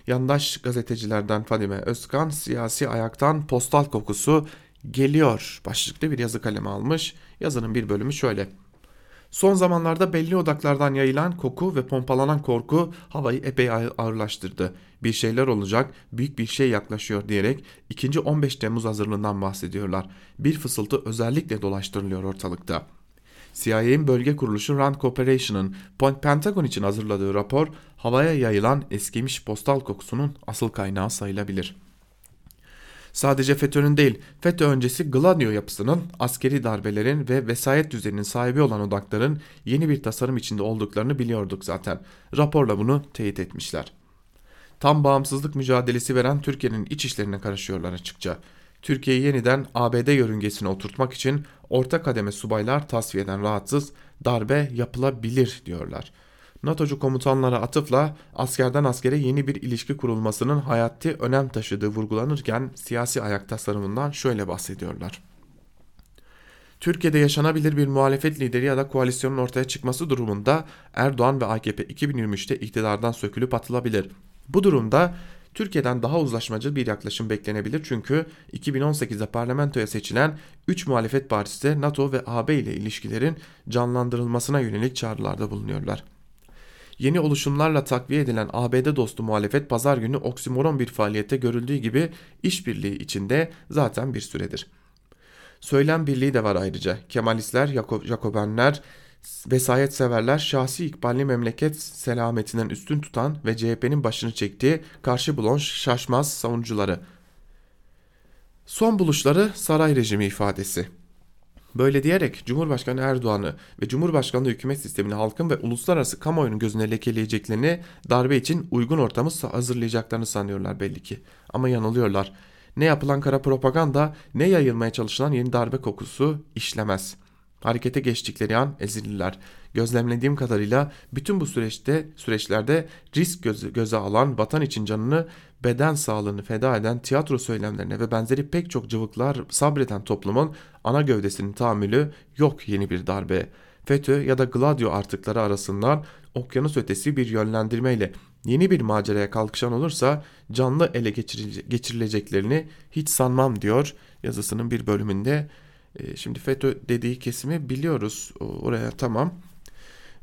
Yandaş gazetecilerden Fadime Özkan siyasi ayaktan postal kokusu geliyor başlıklı bir yazı kaleme almış. Yazının bir bölümü şöyle. Son zamanlarda belli odaklardan yayılan koku ve pompalanan korku havayı epey ağırlaştırdı. Bir şeyler olacak, büyük bir şey yaklaşıyor diyerek ikinci 15 Temmuz hazırlığından bahsediyorlar. Bir fısıltı özellikle dolaştırılıyor ortalıkta. CIA'nin bölge kuruluşu Rand Corporation'ın Pentagon için hazırladığı rapor havaya yayılan eskimiş postal kokusunun asıl kaynağı sayılabilir.'' Sadece FETÖ'nün değil, FETÖ öncesi Gladio yapısının, askeri darbelerin ve vesayet düzeninin sahibi olan odakların yeni bir tasarım içinde olduklarını biliyorduk zaten. Raporla bunu teyit etmişler. Tam bağımsızlık mücadelesi veren Türkiye'nin iç işlerine karışıyorlar açıkça. Türkiye'yi yeniden ABD yörüngesine oturtmak için orta kademe subaylar tasfiyeden rahatsız, darbe yapılabilir diyorlar.'' NATO'cu komutanlara atıfla askerden askere yeni bir ilişki kurulmasının hayati önem taşıdığı vurgulanırken siyasi ayak tasarımından şöyle bahsediyorlar. Türkiye'de yaşanabilir bir muhalefet lideri ya da koalisyonun ortaya çıkması durumunda Erdoğan ve AKP 2023'te iktidardan sökülüp atılabilir. Bu durumda Türkiye'den daha uzlaşmacı bir yaklaşım beklenebilir çünkü 2018'de parlamentoya seçilen 3 muhalefet partisi NATO ve AB ile ilişkilerin canlandırılmasına yönelik çağrılarda bulunuyorlar. Yeni oluşumlarla takviye edilen ABD dostu muhalefet pazar günü oksimoron bir faaliyette görüldüğü gibi işbirliği içinde zaten bir süredir. Söylem birliği de var ayrıca. Kemalistler, Jakobenler, vesayet severler şahsi ikballi memleket selametinden üstün tutan ve CHP'nin başını çektiği karşı bulon şaşmaz savunucuları. Son buluşları saray rejimi ifadesi. Böyle diyerek Cumhurbaşkanı Erdoğan'ı ve Cumhurbaşkanlığı hükümet sistemini halkın ve uluslararası kamuoyunun gözüne lekeleyeceklerini darbe için uygun ortamı hazırlayacaklarını sanıyorlar belli ki. Ama yanılıyorlar. Ne yapılan kara propaganda ne yayılmaya çalışılan yeni darbe kokusu işlemez. Harekete geçtikleri an ezilirler. Gözlemlediğim kadarıyla bütün bu süreçte süreçlerde risk göze, göze alan vatan için canını beden sağlığını feda eden tiyatro söylemlerine ve benzeri pek çok cıvıklar sabreden toplumun ana gövdesinin tahammülü yok yeni bir darbe. FETÖ ya da Gladio artıkları arasından okyanus ötesi bir yönlendirmeyle yeni bir maceraya kalkışan olursa canlı ele geçirileceklerini hiç sanmam diyor yazısının bir bölümünde. Ee, şimdi FETÖ dediği kesimi biliyoruz oraya tamam.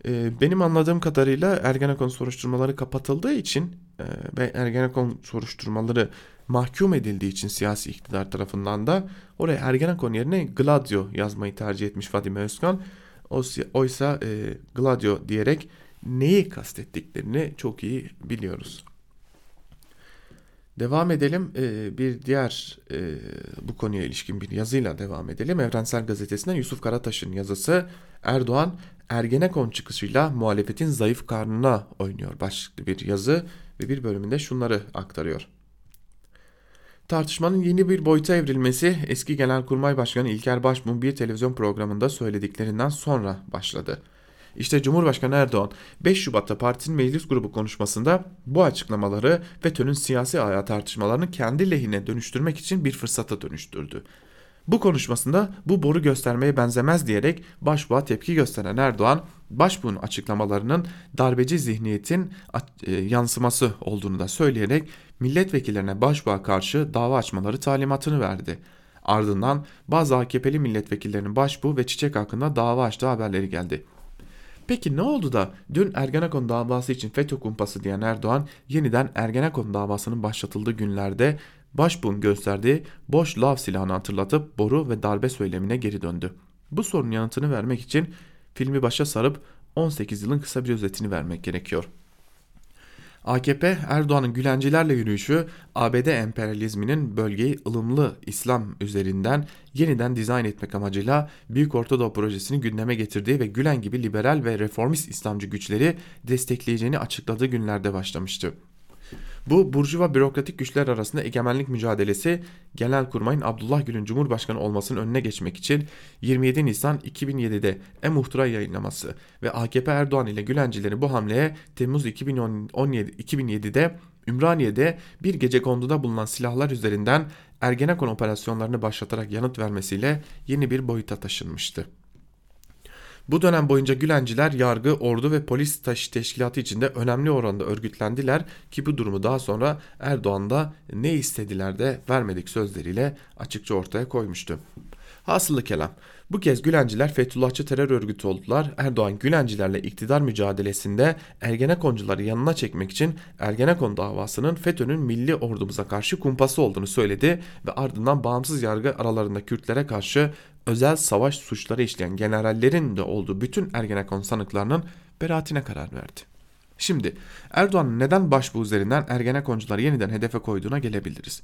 Ee, benim anladığım kadarıyla Ergenekon soruşturmaları kapatıldığı için e, ve Ergenekon soruşturmaları mahkum edildiği için siyasi iktidar tarafından da oraya Ergenekon yerine Gladio yazmayı tercih etmiş Fadime Özkan. Oysa e, Gladio diyerek neyi kastettiklerini çok iyi biliyoruz. Devam edelim ee, bir diğer e, bu konuya ilişkin bir yazıyla devam edelim. Evrensel Gazetesi'nden Yusuf Karataş'ın yazısı Erdoğan Ergenekon çıkışıyla muhalefetin zayıf karnına oynuyor başlıklı bir yazı ve bir bölümünde şunları aktarıyor. Tartışmanın yeni bir boyuta evrilmesi eski Genelkurmay Başkanı İlker Başbuğ'un bir televizyon programında söylediklerinden sonra başladı. İşte Cumhurbaşkanı Erdoğan 5 Şubat'ta partinin meclis grubu konuşmasında bu açıklamaları FETÖ'nün siyasi ayağı tartışmalarını kendi lehine dönüştürmek için bir fırsata dönüştürdü. Bu konuşmasında bu boru göstermeye benzemez diyerek başbuğa tepki gösteren Erdoğan, başbuğun açıklamalarının darbeci zihniyetin e, yansıması olduğunu da söyleyerek milletvekillerine başbuğa karşı dava açmaları talimatını verdi. Ardından bazı AKP'li milletvekillerinin başbuğ ve çiçek hakkında dava açtığı haberleri geldi. Peki ne oldu da dün Ergenekon davası için FETÖ kumpası diyen Erdoğan yeniden Ergenekon davasının başlatıldığı günlerde başbuğun gösterdiği boş lav silahını hatırlatıp boru ve darbe söylemine geri döndü. Bu sorunun yanıtını vermek için filmi başa sarıp 18 yılın kısa bir özetini vermek gerekiyor. AKP Erdoğan'ın Gülencilerle yürüyüşü ABD emperyalizminin bölgeyi ılımlı İslam üzerinden yeniden dizayn etmek amacıyla Büyük Ortadoğu projesini gündeme getirdiği ve Gülen gibi liberal ve reformist İslamcı güçleri destekleyeceğini açıkladığı günlerde başlamıştı. Bu burjuva bürokratik güçler arasında egemenlik mücadelesi Genelkurmay'ın Abdullah Gül'ün Cumhurbaşkanı olmasının önüne geçmek için 27 Nisan 2007'de e-muhtıra yayınlaması ve AKP Erdoğan ile Gülencilerin bu hamleye Temmuz 2017, 2007'de Ümraniye'de bir gece konduda bulunan silahlar üzerinden Ergenekon operasyonlarını başlatarak yanıt vermesiyle yeni bir boyuta taşınmıştı. Bu dönem boyunca Gülenciler yargı, ordu ve polis taş teşkilatı içinde önemli oranda örgütlendiler ki bu durumu daha sonra Erdoğan da ne istediler de vermedik sözleriyle açıkça ortaya koymuştu. Hasılı kelam. Bu kez Gülenciler Fethullahçı terör örgütü oldular. Erdoğan Gülencilerle iktidar mücadelesinde Ergenekoncuları yanına çekmek için Ergenekon davasının FETÖ'nün milli ordumuza karşı kumpası olduğunu söyledi ve ardından bağımsız yargı aralarında Kürtlere karşı özel savaş suçları işleyen generallerin de olduğu bütün Ergenekon sanıklarının beraatine karar verdi. Şimdi Erdoğan'ın neden başbuğ üzerinden Ergenekoncuları yeniden hedefe koyduğuna gelebiliriz.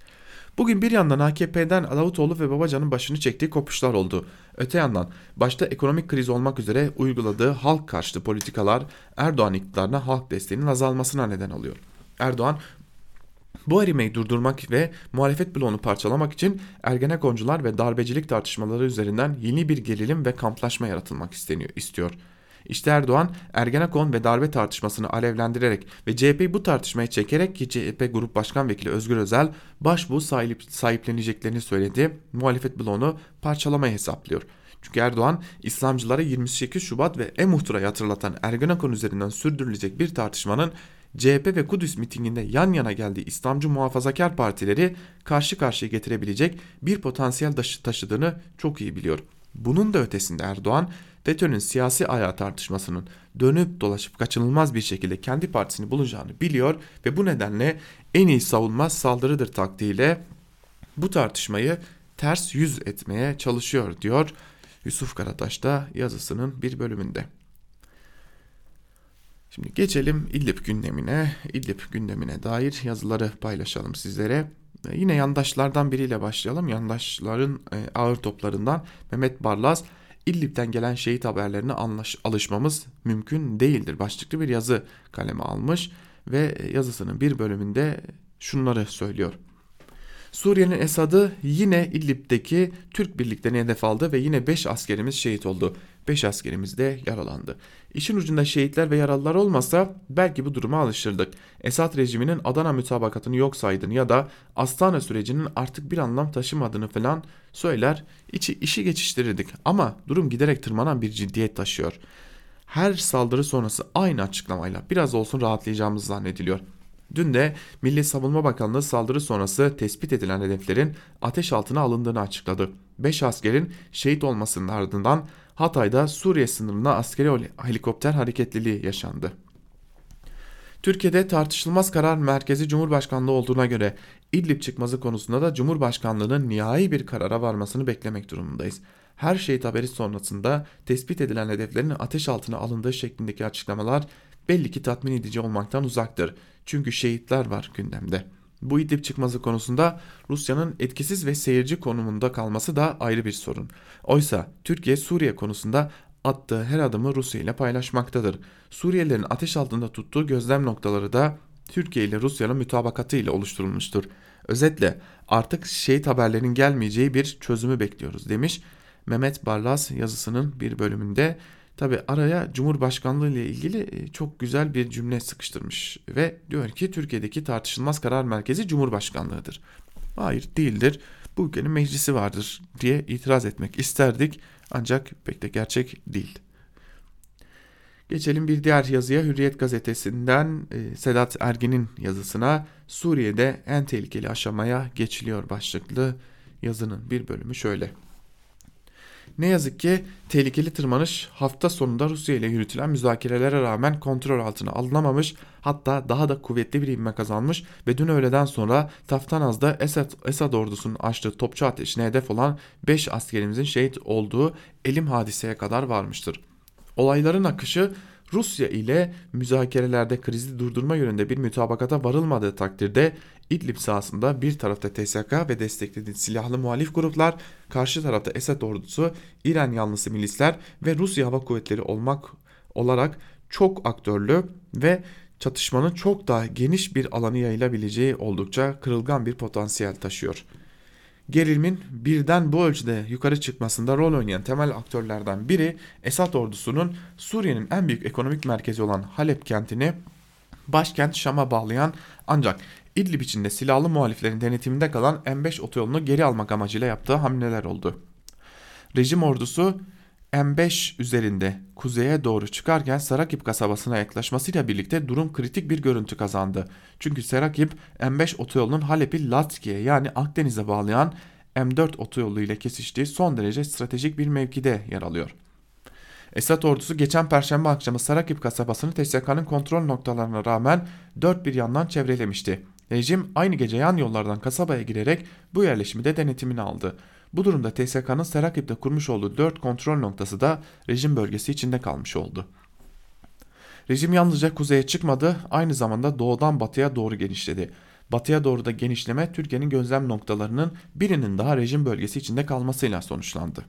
Bugün bir yandan AKP'den Davutoğlu ve Babacan'ın başını çektiği kopuşlar oldu. Öte yandan başta ekonomik kriz olmak üzere uyguladığı halk karşıtı politikalar Erdoğan iktidarına halk desteğinin azalmasına neden oluyor. Erdoğan bu erimeyi durdurmak ve muhalefet bloğunu parçalamak için Ergenekoncular ve darbecilik tartışmaları üzerinden yeni bir gerilim ve kamplaşma yaratılmak isteniyor, istiyor. İşte Erdoğan Ergenekon ve darbe tartışmasını alevlendirerek ve CHP'yi bu tartışmaya çekerek ki CHP Grup Başkan Vekili Özgür Özel başbuğ sahip, sahipleneceklerini söyledi. Muhalefet bloğunu parçalamayı hesaplıyor. Çünkü Erdoğan İslamcılara 28 Şubat ve E-Muhtıra'yı hatırlatan Ergenekon üzerinden sürdürülecek bir tartışmanın CHP ve Kudüs mitinginde yan yana geldiği İslamcı muhafazakar partileri karşı karşıya getirebilecek bir potansiyel taşıdığını çok iyi biliyor. Bunun da ötesinde Erdoğan FETÖ'nün siyasi ayağı tartışmasının dönüp dolaşıp kaçınılmaz bir şekilde kendi partisini bulacağını biliyor ve bu nedenle en iyi savunmaz saldırıdır taktiğiyle bu tartışmayı ters yüz etmeye çalışıyor diyor Yusuf Karataş da yazısının bir bölümünde. Şimdi geçelim İdlib gündemine. İdlib gündemine dair yazıları paylaşalım sizlere. E, yine yandaşlardan biriyle başlayalım. Yandaşların e, ağır toplarından Mehmet Barlas İdlib'den gelen şehit haberlerine anlaş, alışmamız mümkün değildir. Başlıklı bir yazı kaleme almış ve yazısının bir bölümünde şunları söylüyor. Suriye'nin Esad'ı yine İdlib'deki Türk birliklerini hedef aldı ve yine 5 askerimiz şehit oldu. 5 askerimiz de yaralandı. İşin ucunda şehitler ve yaralılar olmasa belki bu duruma alışırdık. Esad rejiminin Adana mütabakatını yok saydığını ya da Astana sürecinin artık bir anlam taşımadığını falan söyler, içi, işi geçiştirirdik. Ama durum giderek tırmanan bir ciddiyet taşıyor. Her saldırı sonrası aynı açıklamayla biraz olsun rahatlayacağımız zannediliyor. Dün de Milli Savunma Bakanlığı saldırı sonrası tespit edilen hedeflerin ateş altına alındığını açıkladı. 5 askerin şehit olmasının ardından Hatay'da Suriye sınırına askeri helikopter hareketliliği yaşandı. Türkiye'de tartışılmaz karar merkezi Cumhurbaşkanlığı olduğuna göre İdlib çıkmazı konusunda da Cumhurbaşkanlığının nihai bir karara varmasını beklemek durumundayız. Her şehit haberi sonrasında tespit edilen hedeflerin ateş altına alındığı şeklindeki açıklamalar belli ki tatmin edici olmaktan uzaktır. Çünkü şehitler var gündemde. Bu İdlib çıkması konusunda Rusya'nın etkisiz ve seyirci konumunda kalması da ayrı bir sorun. Oysa Türkiye Suriye konusunda attığı her adımı Rusya ile paylaşmaktadır. Suriyelilerin ateş altında tuttuğu gözlem noktaları da Türkiye ile Rusya'nın mütabakatı ile oluşturulmuştur. Özetle artık şehit haberlerinin gelmeyeceği bir çözümü bekliyoruz demiş Mehmet Barlas yazısının bir bölümünde. Tabi araya Cumhurbaşkanlığı ile ilgili e, çok güzel bir cümle sıkıştırmış ve diyor ki Türkiye'deki tartışılmaz karar merkezi Cumhurbaşkanlığıdır. Hayır değildir. Bu ülkenin meclisi vardır diye itiraz etmek isterdik ancak pek de gerçek değil. Geçelim bir diğer yazıya Hürriyet gazetesinden e, Sedat Ergin'in yazısına Suriye'de en tehlikeli aşamaya geçiliyor başlıklı yazının bir bölümü şöyle. Ne yazık ki tehlikeli tırmanış hafta sonunda Rusya ile yürütülen müzakerelere rağmen kontrol altına alınamamış hatta daha da kuvvetli bir ivme kazanmış ve dün öğleden sonra Taftanaz'da Esad, Esad ordusunun açtığı topçu ateşine hedef olan 5 askerimizin şehit olduğu elim hadiseye kadar varmıştır. Olayların akışı Rusya ile müzakerelerde krizi durdurma yönünde bir mütabakata varılmadığı takdirde İdlib sahasında bir tarafta TSK ve desteklediği silahlı muhalif gruplar, karşı tarafta Esed ordusu, İran yanlısı milisler ve Rusya Hava Kuvvetleri olmak olarak çok aktörlü ve çatışmanın çok daha geniş bir alanı yayılabileceği oldukça kırılgan bir potansiyel taşıyor. Gerilimin birden bu ölçüde yukarı çıkmasında rol oynayan temel aktörlerden biri Esad ordusunun Suriye'nin en büyük ekonomik merkezi olan Halep kentini başkent Şam'a bağlayan ancak İdlib içinde silahlı muhaliflerin denetiminde kalan M5 otoyolunu geri almak amacıyla yaptığı hamleler oldu. Rejim ordusu M5 üzerinde kuzeye doğru çıkarken Sarakip kasabasına yaklaşmasıyla birlikte durum kritik bir görüntü kazandı. Çünkü Sarakip M5 otoyolunun Halep'i Latki'ye yani Akdeniz'e bağlayan M4 otoyolu ile kesiştiği son derece stratejik bir mevkide yer alıyor. Esad ordusu geçen perşembe akşamı Sarakip kasabasını TSK'nın kontrol noktalarına rağmen dört bir yandan çevrelemişti. Rejim aynı gece yan yollardan kasabaya girerek bu yerleşimi de denetimine aldı. Bu durumda TSK'nın Serakip'te kurmuş olduğu 4 kontrol noktası da rejim bölgesi içinde kalmış oldu. Rejim yalnızca kuzeye çıkmadı, aynı zamanda doğudan batıya doğru genişledi. Batıya doğru da genişleme Türkiye'nin gözlem noktalarının birinin daha rejim bölgesi içinde kalmasıyla sonuçlandı.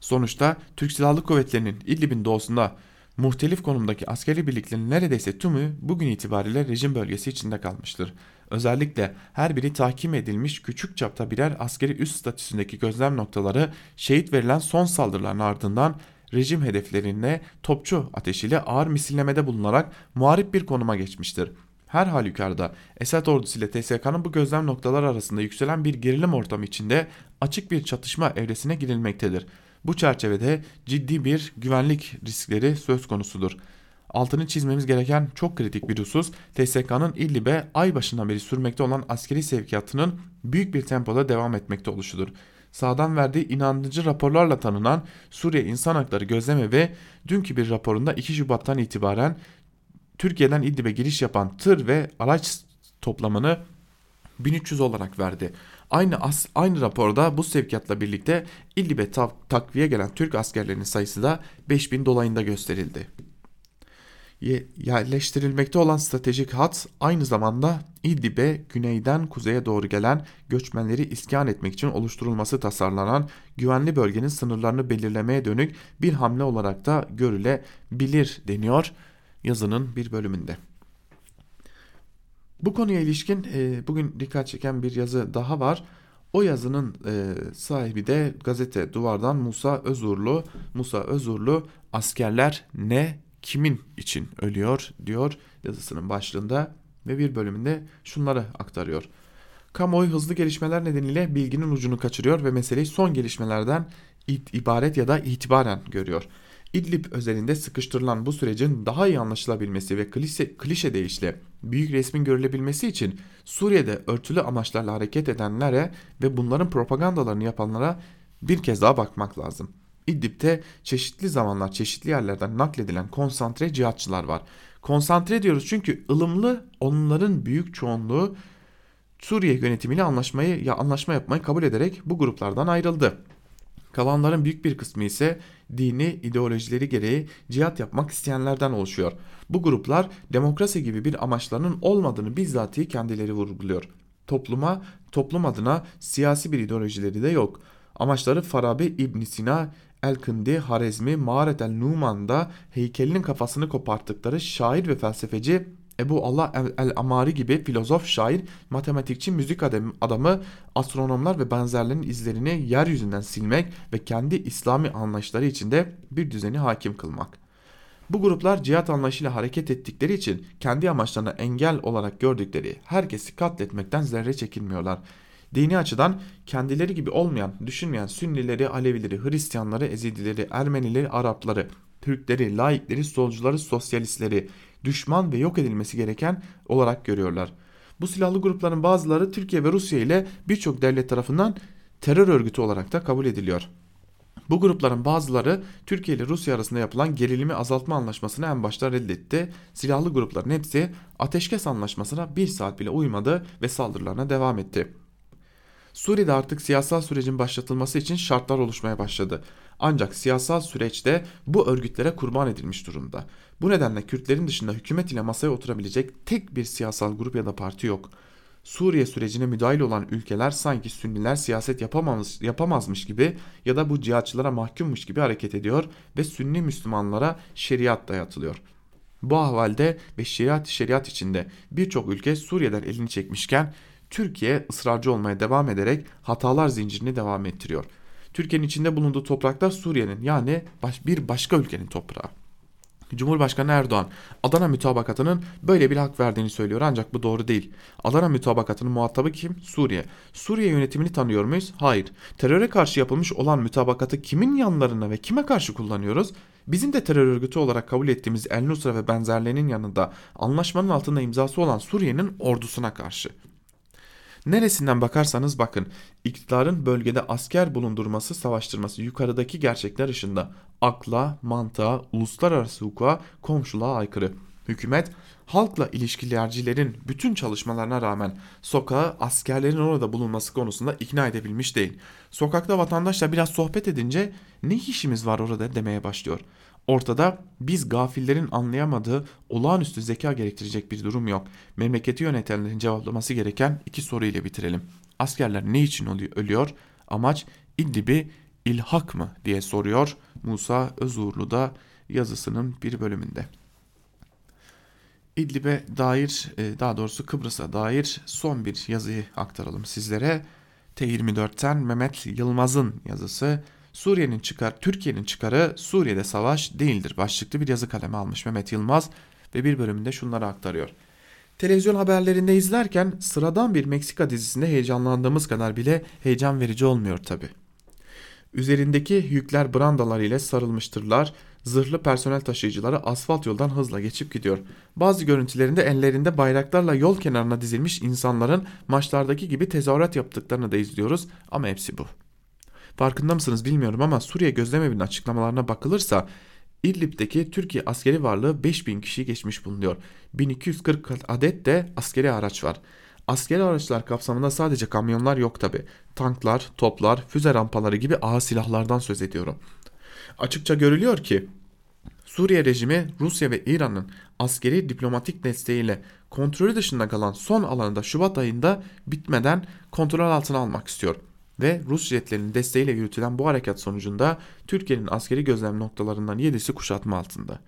Sonuçta Türk Silahlı Kuvvetleri'nin İdlib'in doğusunda muhtelif konumdaki askeri birliklerin neredeyse tümü bugün itibariyle rejim bölgesi içinde kalmıştır. Özellikle her biri tahkim edilmiş küçük çapta birer askeri üst statüsündeki gözlem noktaları şehit verilen son saldırıların ardından rejim hedeflerine topçu ateşiyle ağır misillemede bulunarak muharip bir konuma geçmiştir. Her halükarda Esad ordusu ile TSK'nın bu gözlem noktalar arasında yükselen bir gerilim ortamı içinde açık bir çatışma evresine girilmektedir. Bu çerçevede ciddi bir güvenlik riskleri söz konusudur. Altını çizmemiz gereken çok kritik bir husus TSK'nın İdlib'e ay başından beri sürmekte olan askeri sevkiyatının büyük bir tempoda devam etmekte oluşudur. Sağdan verdiği inandırıcı raporlarla tanınan Suriye İnsan Hakları Gözleme ve dünkü bir raporunda 2 Şubat'tan itibaren Türkiye'den İdlib'e giriş yapan tır ve araç toplamını 1300 olarak verdi. Aynı as, aynı raporda bu sevkiyatla birlikte İdlib'e takviye gelen Türk askerlerinin sayısı da 5000 dolayında gösterildi. yerleştirilmekte olan stratejik hat aynı zamanda İdlib'e güneyden kuzeye doğru gelen göçmenleri iskan etmek için oluşturulması tasarlanan güvenli bölgenin sınırlarını belirlemeye dönük bir hamle olarak da görülebilir deniyor yazının bir bölümünde. Bu konuya ilişkin e, bugün dikkat çeken bir yazı daha var. O yazının e, sahibi de gazete Duvar'dan Musa Özurlu. Musa Özurlu askerler ne kimin için ölüyor diyor yazısının başlığında ve bir bölümünde şunları aktarıyor. Kamuoyu hızlı gelişmeler nedeniyle bilginin ucunu kaçırıyor ve meseleyi son gelişmelerden ibaret ya da itibaren görüyor. İdlib özelinde sıkıştırılan bu sürecin daha iyi anlaşılabilmesi ve klişe, klişe deyişle büyük resmin görülebilmesi için Suriye'de örtülü amaçlarla hareket edenlere ve bunların propagandalarını yapanlara bir kez daha bakmak lazım. İdlib'de çeşitli zamanlar çeşitli yerlerden nakledilen konsantre cihatçılar var. Konsantre diyoruz çünkü ılımlı onların büyük çoğunluğu Suriye yönetimiyle anlaşmayı ya anlaşma yapmayı kabul ederek bu gruplardan ayrıldı. Kalanların büyük bir kısmı ise dini ideolojileri gereği cihat yapmak isteyenlerden oluşuyor. Bu gruplar demokrasi gibi bir amaçlarının olmadığını bizzatihi kendileri vurguluyor. Topluma, toplum adına siyasi bir ideolojileri de yok. Amaçları Farabi İbn Sina, El-Kindi, Harezmi, Mağaret el-Numan'da heykelinin kafasını koparttıkları şair ve felsefeci Ebu Allah el-Amari gibi filozof, şair, matematikçi, müzik adamı, astronomlar ve benzerlerinin izlerini yeryüzünden silmek ve kendi İslami anlayışları içinde bir düzeni hakim kılmak. Bu gruplar cihat anlayışıyla hareket ettikleri için kendi amaçlarına engel olarak gördükleri herkesi katletmekten zerre çekinmiyorlar. Dini açıdan kendileri gibi olmayan, düşünmeyen Sünnileri, Alevileri, Hristiyanları, Ezidileri, Ermenileri, Arapları, Türkleri, laikleri, solcuları, sosyalistleri düşman ve yok edilmesi gereken olarak görüyorlar. Bu silahlı grupların bazıları Türkiye ve Rusya ile birçok devlet tarafından terör örgütü olarak da kabul ediliyor. Bu grupların bazıları Türkiye ile Rusya arasında yapılan gerilimi azaltma anlaşmasını en başta reddetti. Silahlı grupların hepsi ateşkes anlaşmasına bir saat bile uymadı ve saldırılarına devam etti. Suriye'de artık siyasal sürecin başlatılması için şartlar oluşmaya başladı. Ancak siyasal süreçte bu örgütlere kurban edilmiş durumda. Bu nedenle Kürtlerin dışında hükümet ile masaya oturabilecek tek bir siyasal grup ya da parti yok. Suriye sürecine müdahil olan ülkeler sanki Sünniler siyaset yapamaz, yapamazmış gibi ya da bu cihatçılara mahkummuş gibi hareket ediyor ve Sünni Müslümanlara şeriat dayatılıyor. Bu ahvalde ve şeriat şeriat içinde birçok ülke Suriye'den elini çekmişken Türkiye ısrarcı olmaya devam ederek hatalar zincirini devam ettiriyor. Türkiye'nin içinde bulunduğu topraklar Suriye'nin yani baş, bir başka ülkenin toprağı. Cumhurbaşkanı Erdoğan Adana mütabakatının böyle bir hak verdiğini söylüyor ancak bu doğru değil. Adana mütabakatının muhatabı kim? Suriye. Suriye yönetimini tanıyor muyuz? Hayır. Teröre karşı yapılmış olan mütabakatı kimin yanlarına ve kime karşı kullanıyoruz? Bizim de terör örgütü olarak kabul ettiğimiz El Nusra ve benzerlerinin yanında anlaşmanın altında imzası olan Suriye'nin ordusuna karşı. Neresinden bakarsanız bakın iktidarın bölgede asker bulundurması savaştırması yukarıdaki gerçekler ışığında akla, mantığa, uluslararası hukuka, komşuluğa aykırı. Hükümet halkla ilişkilercilerin bütün çalışmalarına rağmen sokağa askerlerin orada bulunması konusunda ikna edebilmiş değil. Sokakta vatandaşla biraz sohbet edince ne işimiz var orada demeye başlıyor. Ortada biz gafillerin anlayamadığı olağanüstü zeka gerektirecek bir durum yok. Memleketi yönetenlerin cevaplaması gereken iki soru ile bitirelim. Askerler ne için ölüyor? Amaç İdlib'i ilhak mı diye soruyor Musa Özurlu da yazısının bir bölümünde. İdlib'e dair e, daha doğrusu Kıbrıs'a dair son bir yazıyı aktaralım sizlere. T24'ten Mehmet Yılmaz'ın yazısı Suriye'nin çıkar, Türkiye'nin çıkarı Suriye'de savaş değildir başlıklı bir yazı kaleme almış Mehmet Yılmaz ve bir bölümünde şunları aktarıyor. Televizyon haberlerinde izlerken sıradan bir Meksika dizisinde heyecanlandığımız kadar bile heyecan verici olmuyor tabi. Üzerindeki yükler brandalar ile sarılmıştırlar, zırhlı personel taşıyıcıları asfalt yoldan hızla geçip gidiyor. Bazı görüntülerinde ellerinde bayraklarla yol kenarına dizilmiş insanların maçlardaki gibi tezahürat yaptıklarını da izliyoruz ama hepsi bu. Farkında mısınız bilmiyorum ama Suriye Gözlemevi'nin açıklamalarına bakılırsa İdlib'deki Türkiye askeri varlığı 5000 kişiyi geçmiş bulunuyor. 1240 adet de askeri araç var. Askeri araçlar kapsamında sadece kamyonlar yok tabi. Tanklar, toplar, füze rampaları gibi ağır silahlardan söz ediyorum. Açıkça görülüyor ki Suriye rejimi Rusya ve İran'ın askeri diplomatik desteğiyle kontrolü dışında kalan son alanında Şubat ayında bitmeden kontrol altına almak istiyor. Ve Rus jetlerinin desteğiyle yürütülen bu harekat sonucunda Türkiye'nin askeri gözlem noktalarından 7'si kuşatma altında.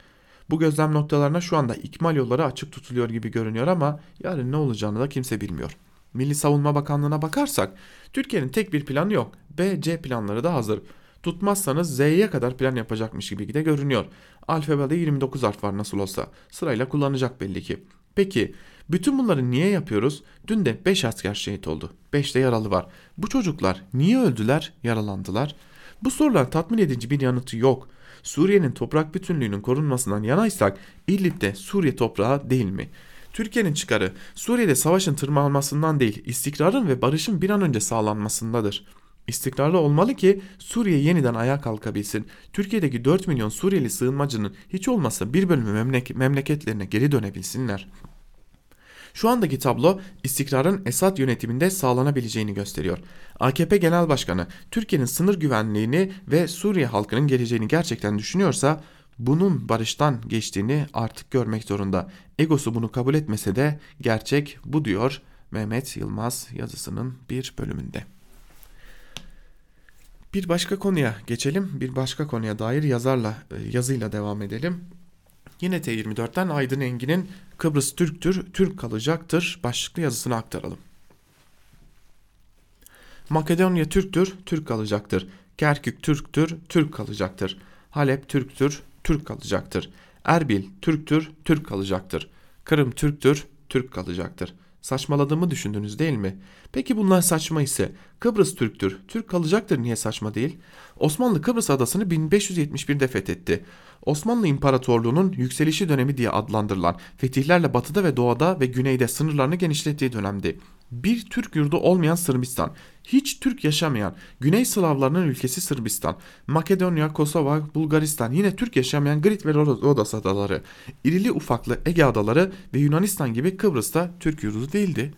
Bu gözlem noktalarına şu anda ikmal yolları açık tutuluyor gibi görünüyor ama yarın ne olacağını da kimse bilmiyor. Milli Savunma Bakanlığı'na bakarsak Türkiye'nin tek bir planı yok. B, C planları da hazır. Tutmazsanız Z'ye kadar plan yapacakmış gibi de görünüyor. Alfabede 29 harf var nasıl olsa. Sırayla kullanacak belli ki. Peki bütün bunları niye yapıyoruz? Dün de 5 asker şehit oldu. 5 de yaralı var. Bu çocuklar niye öldüler, yaralandılar? Bu sorular tatmin edici bir yanıtı yok. Suriye'nin toprak bütünlüğünün korunmasından yanaysak İdlib'de Suriye toprağı değil mi? Türkiye'nin çıkarı Suriye'de savaşın tırmanmasından değil istikrarın ve barışın bir an önce sağlanmasındadır. İstikrarlı olmalı ki Suriye yeniden ayağa kalkabilsin. Türkiye'deki 4 milyon Suriyeli sığınmacının hiç olmazsa bir bölümü memlek memleketlerine geri dönebilsinler. Şu andaki tablo istikrarın Esad yönetiminde sağlanabileceğini gösteriyor. AKP Genel Başkanı Türkiye'nin sınır güvenliğini ve Suriye halkının geleceğini gerçekten düşünüyorsa bunun barıştan geçtiğini artık görmek zorunda. Egosu bunu kabul etmese de gerçek bu diyor Mehmet Yılmaz yazısının bir bölümünde. Bir başka konuya geçelim. Bir başka konuya dair yazarla e, yazıyla devam edelim. Yine T24'ten Aydın Engin'in Kıbrıs Türktür, Türk kalacaktır başlıklı yazısını aktaralım. Makedonya Türktür, Türk kalacaktır. Kerkük Türktür, Türk kalacaktır. Halep Türktür, Türk kalacaktır. Erbil Türktür, Türk kalacaktır. Kırım Türktür, Türk kalacaktır. Saçmaladığımı düşündünüz değil mi? Peki bunlar saçma ise Kıbrıs Türktür, Türk kalacaktır niye saçma değil? Osmanlı Kıbrıs adasını 1571'de fethetti. Osmanlı İmparatorluğu'nun yükselişi dönemi diye adlandırılan fetihlerle batıda ve doğuda ve güneyde sınırlarını genişlettiği dönemdi. Bir Türk yurdu olmayan Sırbistan, hiç Türk yaşamayan Güney Slavlarının ülkesi Sırbistan, Makedonya, Kosova, Bulgaristan, yine Türk yaşamayan Grit ve Rodos adaları, irili ufaklı Ege adaları ve Yunanistan gibi Kıbrıs'ta Türk yurdu değildi.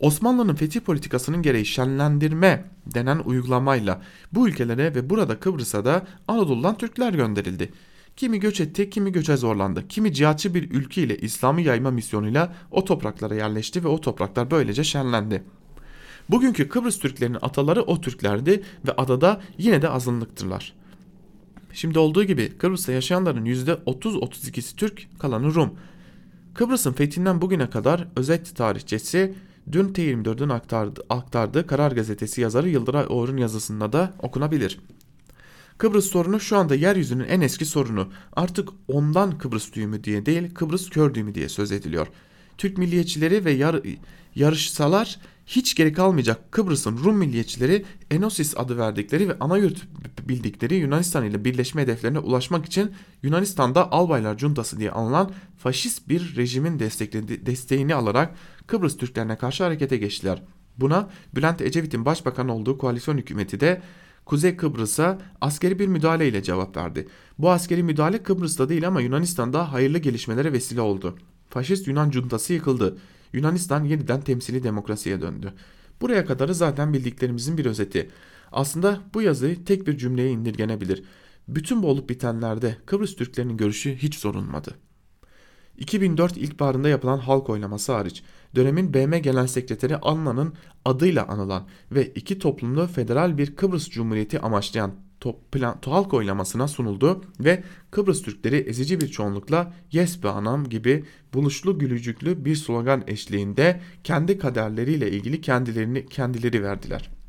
Osmanlı'nın fetih politikasının gereği şenlendirme denen uygulamayla bu ülkelere ve burada Kıbrıs'a da Anadolu'dan Türkler gönderildi. Kimi göç etti, kimi göçe zorlandı. Kimi cihatçı bir ülke ile İslam'ı yayma misyonuyla o topraklara yerleşti ve o topraklar böylece şenlendi. Bugünkü Kıbrıs Türklerinin ataları o Türklerdi ve adada yine de azınlıktırlar. Şimdi olduğu gibi Kıbrıs'ta yaşayanların %30-32'si Türk, kalanı Rum. Kıbrıs'ın fethinden bugüne kadar özet tarihçesi dün T24'ün aktardı, aktardığı Karar Gazetesi yazarı Yıldıray Oğur'un yazısında da okunabilir. Kıbrıs sorunu şu anda yeryüzünün en eski sorunu. Artık ondan Kıbrıs düğümü diye değil Kıbrıs kör düğümü diye söz ediliyor. Türk milliyetçileri ve yar, yarışsalar hiç geri kalmayacak Kıbrıs'ın Rum milliyetçileri Enosis adı verdikleri ve ana yurt bildikleri Yunanistan ile birleşme hedeflerine ulaşmak için Yunanistan'da Albaylar Cuntası diye anılan faşist bir rejimin desteğini alarak Kıbrıs Türklerine karşı harekete geçtiler. Buna Bülent Ecevit'in başbakan olduğu koalisyon hükümeti de Kuzey Kıbrıs'a askeri bir müdahale ile cevap verdi. Bu askeri müdahale Kıbrıs'ta değil ama Yunanistan'da hayırlı gelişmelere vesile oldu. Faşist Yunan cuntası yıkıldı. Yunanistan yeniden temsili demokrasiye döndü. Buraya kadarı zaten bildiklerimizin bir özeti. Aslında bu yazı tek bir cümleye indirgenebilir. Bütün bu olup bitenlerde Kıbrıs Türklerinin görüşü hiç sorulmadı. 2004 ilkbaharında yapılan halk oylaması hariç dönemin BM Genel Sekreteri Anna'nın adıyla anılan ve iki toplumlu federal bir Kıbrıs Cumhuriyeti amaçlayan top plan, halk oylamasına sunuldu ve Kıbrıs Türkleri ezici bir çoğunlukla yes be anam gibi buluşlu gülücüklü bir slogan eşliğinde kendi kaderleriyle ilgili kendilerini kendileri verdiler.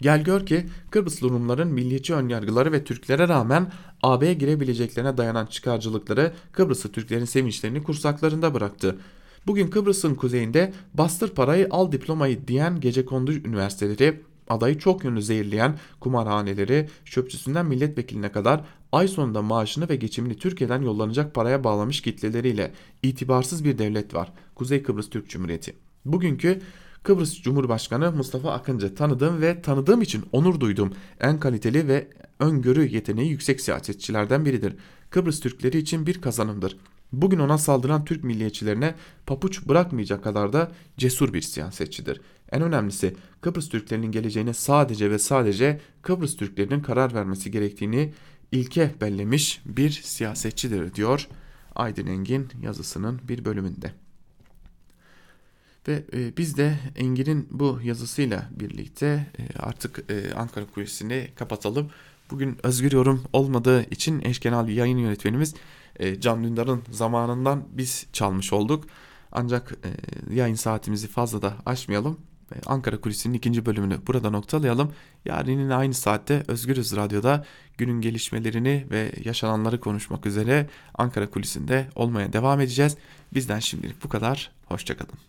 Gel gör ki Kıbrıslı Rumların milliyetçi önyargıları ve Türklere rağmen AB'ye girebileceklerine dayanan çıkarcılıkları Kıbrıslı Türklerin sevinçlerini kursaklarında bıraktı. Bugün Kıbrıs'ın kuzeyinde bastır parayı al diplomayı diyen gece kondu üniversiteleri adayı çok yönlü zehirleyen kumarhaneleri çöpçüsünden milletvekiline kadar ay sonunda maaşını ve geçimini Türkiye'den yollanacak paraya bağlamış kitleleriyle itibarsız bir devlet var. Kuzey Kıbrıs Türk Cumhuriyeti. Bugünkü Kıbrıs Cumhurbaşkanı Mustafa Akıncı tanıdığım ve tanıdığım için onur duydum en kaliteli ve öngörü yeteneği yüksek siyasetçilerden biridir. Kıbrıs Türkleri için bir kazanımdır. Bugün ona saldıran Türk milliyetçilerine papuç bırakmayacak kadar da cesur bir siyasetçidir. En önemlisi Kıbrıs Türklerinin geleceğine sadece ve sadece Kıbrıs Türklerinin karar vermesi gerektiğini ilke bellemiş bir siyasetçidir diyor Aydın Engin yazısının bir bölümünde. Ve e, biz de Engin'in bu yazısıyla birlikte e, artık e, Ankara Kulesi'ni kapatalım. Bugün özgür yorum olmadığı için eşkenal yayın yönetmenimiz e, Can Dündar'ın zamanından biz çalmış olduk. Ancak e, yayın saatimizi fazla da aşmayalım. E, Ankara Kulisi'nin ikinci bölümünü burada noktalayalım. Yarının aynı saatte Özgürüz Radyo'da günün gelişmelerini ve yaşananları konuşmak üzere Ankara Kulisi'nde olmaya devam edeceğiz. Bizden şimdilik bu kadar. Hoşçakalın.